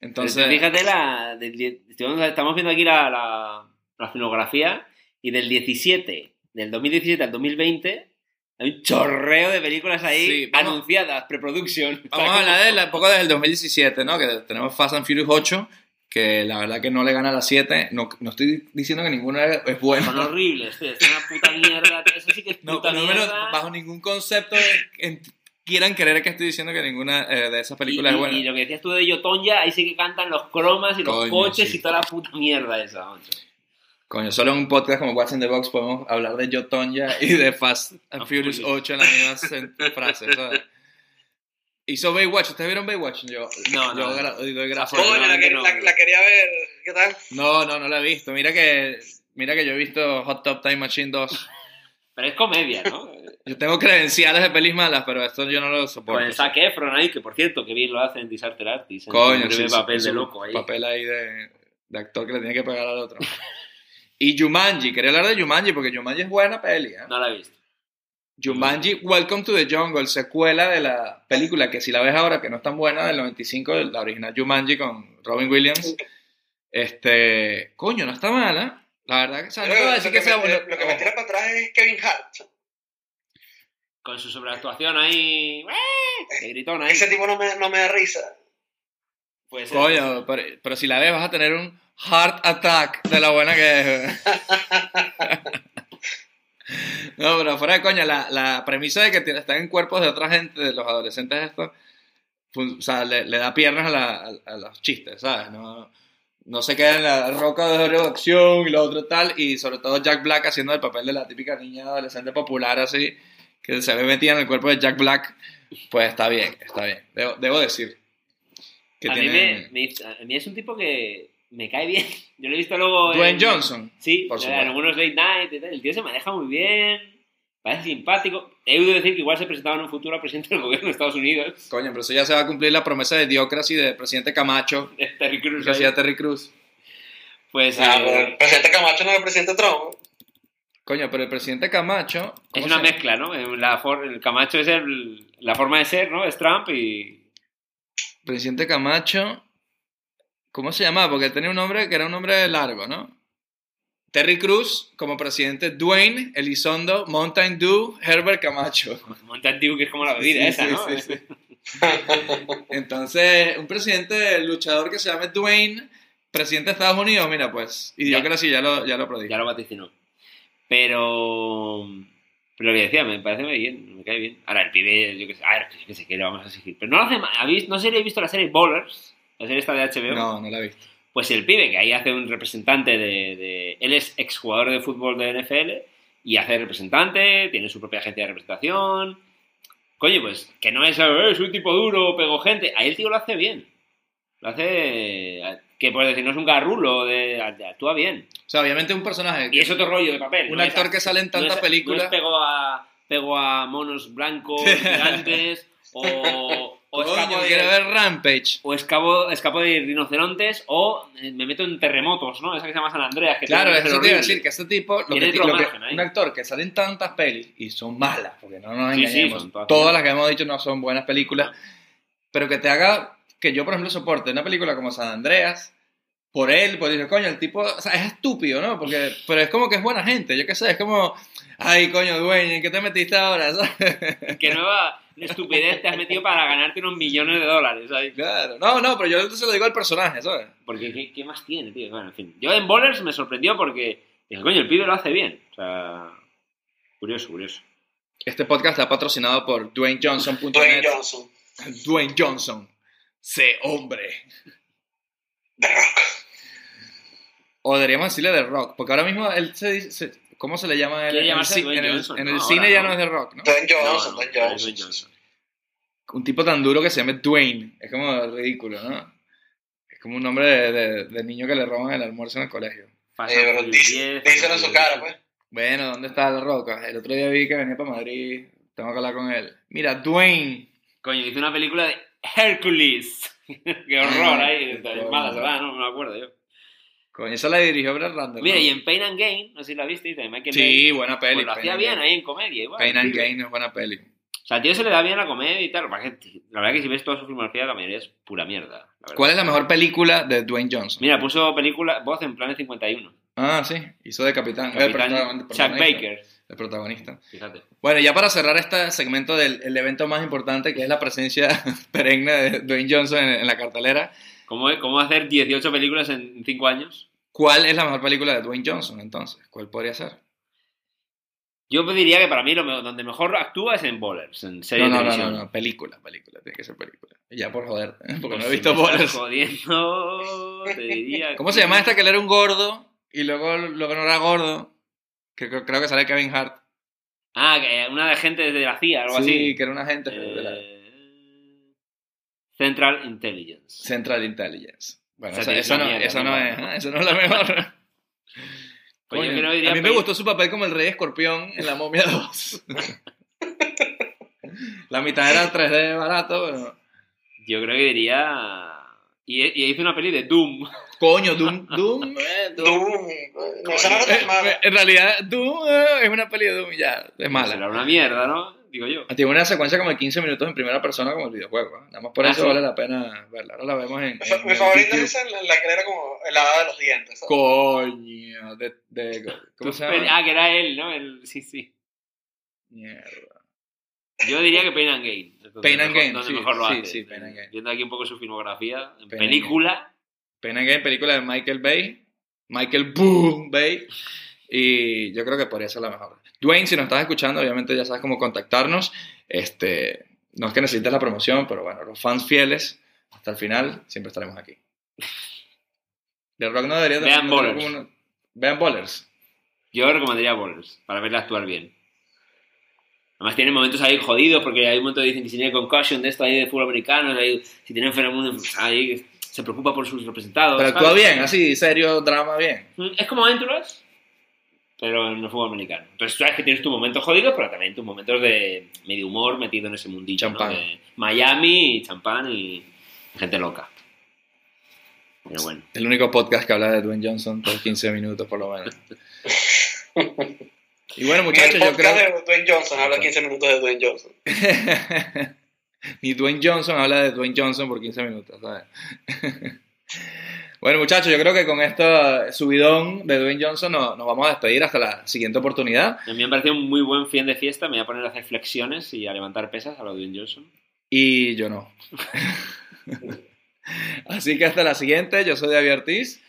Entonces, Fíjate, la, del estamos viendo aquí la, la, la filmografía y del 17, del 2017 al 2020, hay un chorreo de películas ahí Sí, vamos- anunciadas, pre-production. vamos a hablar de la época del 2017, ¿no? Que tenemos Fast and Furious 8, que la verdad que no le gana a las 7. No, no estoy diciendo que ninguna es Son buena. horribles, tío, es una puta mierda. Eso sí que es No, puta no, pero mierda. bajo ningún concepto en- quieran creer que estoy diciendo que ninguna eh, de esas películas y- es buena. y lo que decías tú de Yotonya, ahí sí que cantan los cromas y los Coño, coches sí. y toda la puta mierda esa. Coño, solo en un podcast como What's in the Box podemos hablar de Yotonya y de Fast and Furious Furious. 8 en la misma frase, ¿sabes? Hizo Baywatch, ¿ustedes vieron Baywatch? Yo, No, yo no. gra- doy gracias. Coño, la, que- no. la- la quería ver, ¿qué tal? No, no, no la he visto. Mira que, mira que yo he visto Hot Top Time Machine 2. Pero es comedia, ¿no? Yo tengo credenciales de pelis malas, pero esto yo no lo soporto. Con el Zac Efron ahí, que por cierto, que bien lo hace en Disaster Artist. Coño, sí, papel de loco ahí. Papel ahí de, de actor que le tiene que pegar al otro. Y Jumanji, quería hablar de Jumanji porque Jumanji es buena peli, ¿eh? No la he visto. Jumanji Welcome to the Jungle, secuela de la película que si la ves ahora, que no es tan buena, del 95, de la original Jumanji con Robin Williams. Este, coño, no está mala. La verdad que, o sea, no Pero te voy a lo, decir que que sea me, buena. lo que me tira para atrás es Kevin Hart. Con su sobreactuación ahí. De gritón ahí. Ese tipo no me, no me da risa. Puede ser. Coño, pero, pero si la ves vas a tener un heart attack de la buena que es. no, pero fuera de coña, la, la premisa de que están en cuerpos de otra gente, de los adolescentes estos, fun- o sea, le, le da piernas a, la- a- a los chistes, ¿sabes? No, no se queda en la roca de reducción y lo otro tal, y sobre todo Jack Black haciendo el papel de la típica niña adolescente popular así, que se ve metida en el cuerpo de Jack Black, pues está bien, está bien, debo, debo decir. Que a, tiene... mí me, me- a mí es un tipo que me cae bien. Yo lo he visto luego. Dwayne en- Johnson. Sí, Por en supuesto. algunos late night. El tío se maneja muy bien. Parece simpático. He oído decir que igual se presentaba en un futuro a presidente del gobierno de Estados Unidos. Coño, pero eso ya se va a cumplir la promesa de Diocracy del presidente Camacho, Terry Crews. que hacía Terry Cruz. Pues Ah, eh, pero el presidente Camacho no es el presidente Trump. Coño, pero el presidente Camacho. es ¿cómo una mezcla, ¿no? Eh, La for- el Camacho es el- la forma de ser, ¿no? Es Trump y. Presidente Camacho. ¿Cómo se llamaba? Porque él tenía un nombre que era un nombre largo, ¿no? Terry Cruz como presidente, Dwayne Elizondo, Mountain Dew, Herbert Camacho. Mountain Dew, que es como la bebida Sí, esa, sí, ¿no? sí. Entonces, un presidente luchador que se llame Dwayne, presidente de Estados Unidos, mira, pues. Y Ya. Ya lo, ya lo prodijo. Ya lo vaticinó. Pero. Pero lo que decía, me parece muy bien. me cae bien. Ahora, el pibe, yo qué sé, a ver, que sé, que le vamos a exigir. Pero no lo hace mal. ¿Habéis- No sé si habéis visto la serie Bowlers, la serie esta de HBO. No, no la he visto. Pues el pibe, que ahí hace un representante de, de- Él es exjugador de fútbol de NFL y hace representante, tiene su propia agencia de representación. Coño, pues que no es, "Eh, es un tipo duro, pego gente. Ahí el tío lo hace bien. Lo hace. Que puedes decir, no es un garrulo, de, actúa bien. O sea, obviamente un personaje. Y es otro rollo de papel. Un no actor que sale en tantas películas. No pego a, pego a monos blancos gigantes o, o escapo de, quiero ver Rampage. o escapo, escapo de rinocerontes o eh, me meto en terremotos, ¿no? Esa que se llama San Andreas. Que Claro, que eso te iba a decir que ese tipo, lo que, lo que- un actor que sale en tantas pelis y son malas, porque no nos Sí, sí, engañemos, son todas todas las que hemos dicho no son buenas películas, pero que te haga que yo, por ejemplo, soporte una película como San Andreas por él, pues dices, coño, el tipo, o sea, es estúpido, ¿no? Porque, pero es como que es buena gente, yo qué sé, es como, ay, coño, Dwayne, ¿en qué te metiste ahora? ¿sabes? ¿Qué nueva estupidez te has metido para ganarte unos millones de dólares? ¿sabes? Claro, no, no, pero yo se lo digo al personaje, ¿sabes? Porque ¿qué, qué más tiene, tío? Bueno, en fin. Yo en Bowlers me sorprendió porque dije, coño, el pibe lo hace bien. O sea, curioso, curioso. Este podcast está patrocinado por DwayneJohnson.net. Dwayne Johnson. Dwayne Johnson, sé hombre. The Rock. O deberíamos decirle de rock, porque ahora mismo él se dice, se- ¿cómo se le llama? a él? Quiere En el, en el- Johnson, en el cine ya no. no es de rock, ¿no? Dwayne Johnson, no, Dwayne Johnson. Johnson. Un tipo tan duro que se llame Dwayne, es como ridículo, ¿no? Es como un nombre de, de- de niño que le roban el almuerzo en el colegio. Eh, and pero Furious dice- 10, díselo en su cara, pues. Bueno, ¿dónde está el rock? El otro día vi que venía para Madrid, tengo que hablar con él. Mira, Dwayne. Coño, hizo una película de Hércules. Qué horror Ah, ahí. mala, coño. ¿verdad? No me acuerdo yo. Coño, esa la dirigió Brad Randall. Mira, ¿no? y en Pain and Gain, no sé si la visteis, de Michael Sí, Bay. buena peli. Pues lo hacía bien Gain. ahí en comedia. Igual, Pain and. Gain es buena peli. O sea, al tío se le da bien la comedia y tal. que pasa es que, La verdad que si ves toda su filmografía, la mayoría es pura mierda. la verdad. ¿Cuál es la mejor película de Dwayne Johnson? Mira, puso película, voz en Planet 51. Ah, sí, hizo de capitán. el Capitán protagon- Chuck. Baker. El protagonista. Fíjate. Bueno, ya para cerrar este segmento del el evento más importante, que es la presencia perenne de Dwayne Johnson en, en la cartelera, ¿Cómo, ¿Cómo hacer 18 películas en 5 años? ¿cuál es la mejor película de Dwayne Johnson entonces? ¿Cuál podría ser? Yo diría que para mí lo donde mejor actúa es en Bowlers, en serie No, no, de no, no, televisión. no, película, película, tiene que ser película. Ya por joder, porque Pues no he si visto Bowlers. jodiendo, te diría ¿Cómo que- se llama esta que él era un gordo y luego, luego no era gordo? Que creo, creo que sale Kevin Hart. Ah, que una de gente desde la CIA, algo sí, así. que era un agente de la Eh, Central Intelligence. Central Intelligence. Bueno, Esa esa, esa es la no, mierda, esa no no es, ¿eh? esa no es la mejor. Coño, no diría a mí me gustó su papel como el rey escorpión en La momia 2. la mitad era 3D barato, pero... Yo creo que diría... Y, y hizo una peli de Doom. Coño, Doom, Doom, eh, Doom. Doom. No, no Eh, mala. en realidad, Doom eh, es una peli de Doom, ya, es mala. Será una mierda, ¿no? Digo yo. Tiene una secuencia como de 15 minutos en primera persona como el videojuego. ¿eh? Nada más por Ah, eso sí. vale la pena verla. Ahora la vemos en... Mi, fa- en- mi en favorita YouTube. es esa, la, la que era como el hada de los dientes. ¿sabes? Coño, de, de- ¿cómo se llama? Ah, que era él, ¿no? El, sí, sí. Mierda. Yo diría que Pain and Gain. Pain and Gain, donde sí, mejor lo sí, hace. sí, Pain and Gain. Viendo aquí un poco su filmografía. En Pain and película. Pain and Gain, película de Michael Bay. Michael Boom Bay. Y yo creo que podría ser la mejor. Dwayne, si nos estás escuchando, obviamente ya sabes cómo contactarnos. Este, no es que necesites la promoción, pero bueno, los fans fieles, hasta el final, siempre estaremos aquí. The Rock no debería Vean no una- Vean Ballers. Yo recomendaría Bowlers para verla actuar bien. Además tiene momentos ahí jodidos porque hay un momento que dicen que si tiene concussion de esto ahí de fútbol americano, ahí, si tiene enfermo, ahí se preocupa por sus representados. Pero actúa ¿sabes? bien, así, serio, drama bien. Es como Entourage, pero en el fútbol americano. Entonces sabes que tienes tus momentos jodidos, pero también tus momentos de medio humor metido en ese mundillo. ¿no? Champán. De Miami, y champán y gente loca. Pero bueno. El único podcast que habla de Dwayne Johnson por 15 minutos, por lo menos. Y bueno, Ni muchachos, yo podcast creo. de Dwayne Johnson habla 15 minutos de Dwayne Johnson. Ni Dwayne Johnson habla de Dwayne Johnson por 15 minutos, ¿sabes? Bueno, muchachos, yo creo que con este subidón de Dwayne Johnson nos, vamos a despedir hasta la siguiente oportunidad. A mí me ha parecido un muy buen fin de fiesta. Me voy a poner a hacer flexiones y a levantar pesas a lo Dwayne Johnson. Y yo no. Así que hasta la siguiente. Yo soy David Ortiz.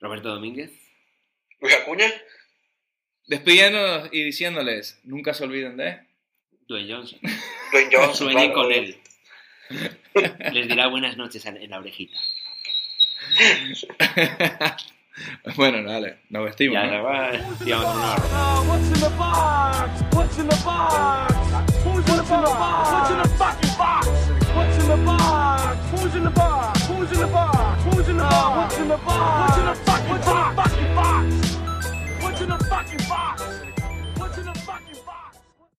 Roberto Domínguez. Luis Acuña. Despidiéndonos y diciéndoles, nunca se olviden de... Dwayne Johnson. Dwayne Johnson. Sueñen con él. Les dirá buenas noches en la orejita bueno, dale, nos vestimos. Ya, ¿no? va, digamos, What's in the fucking box?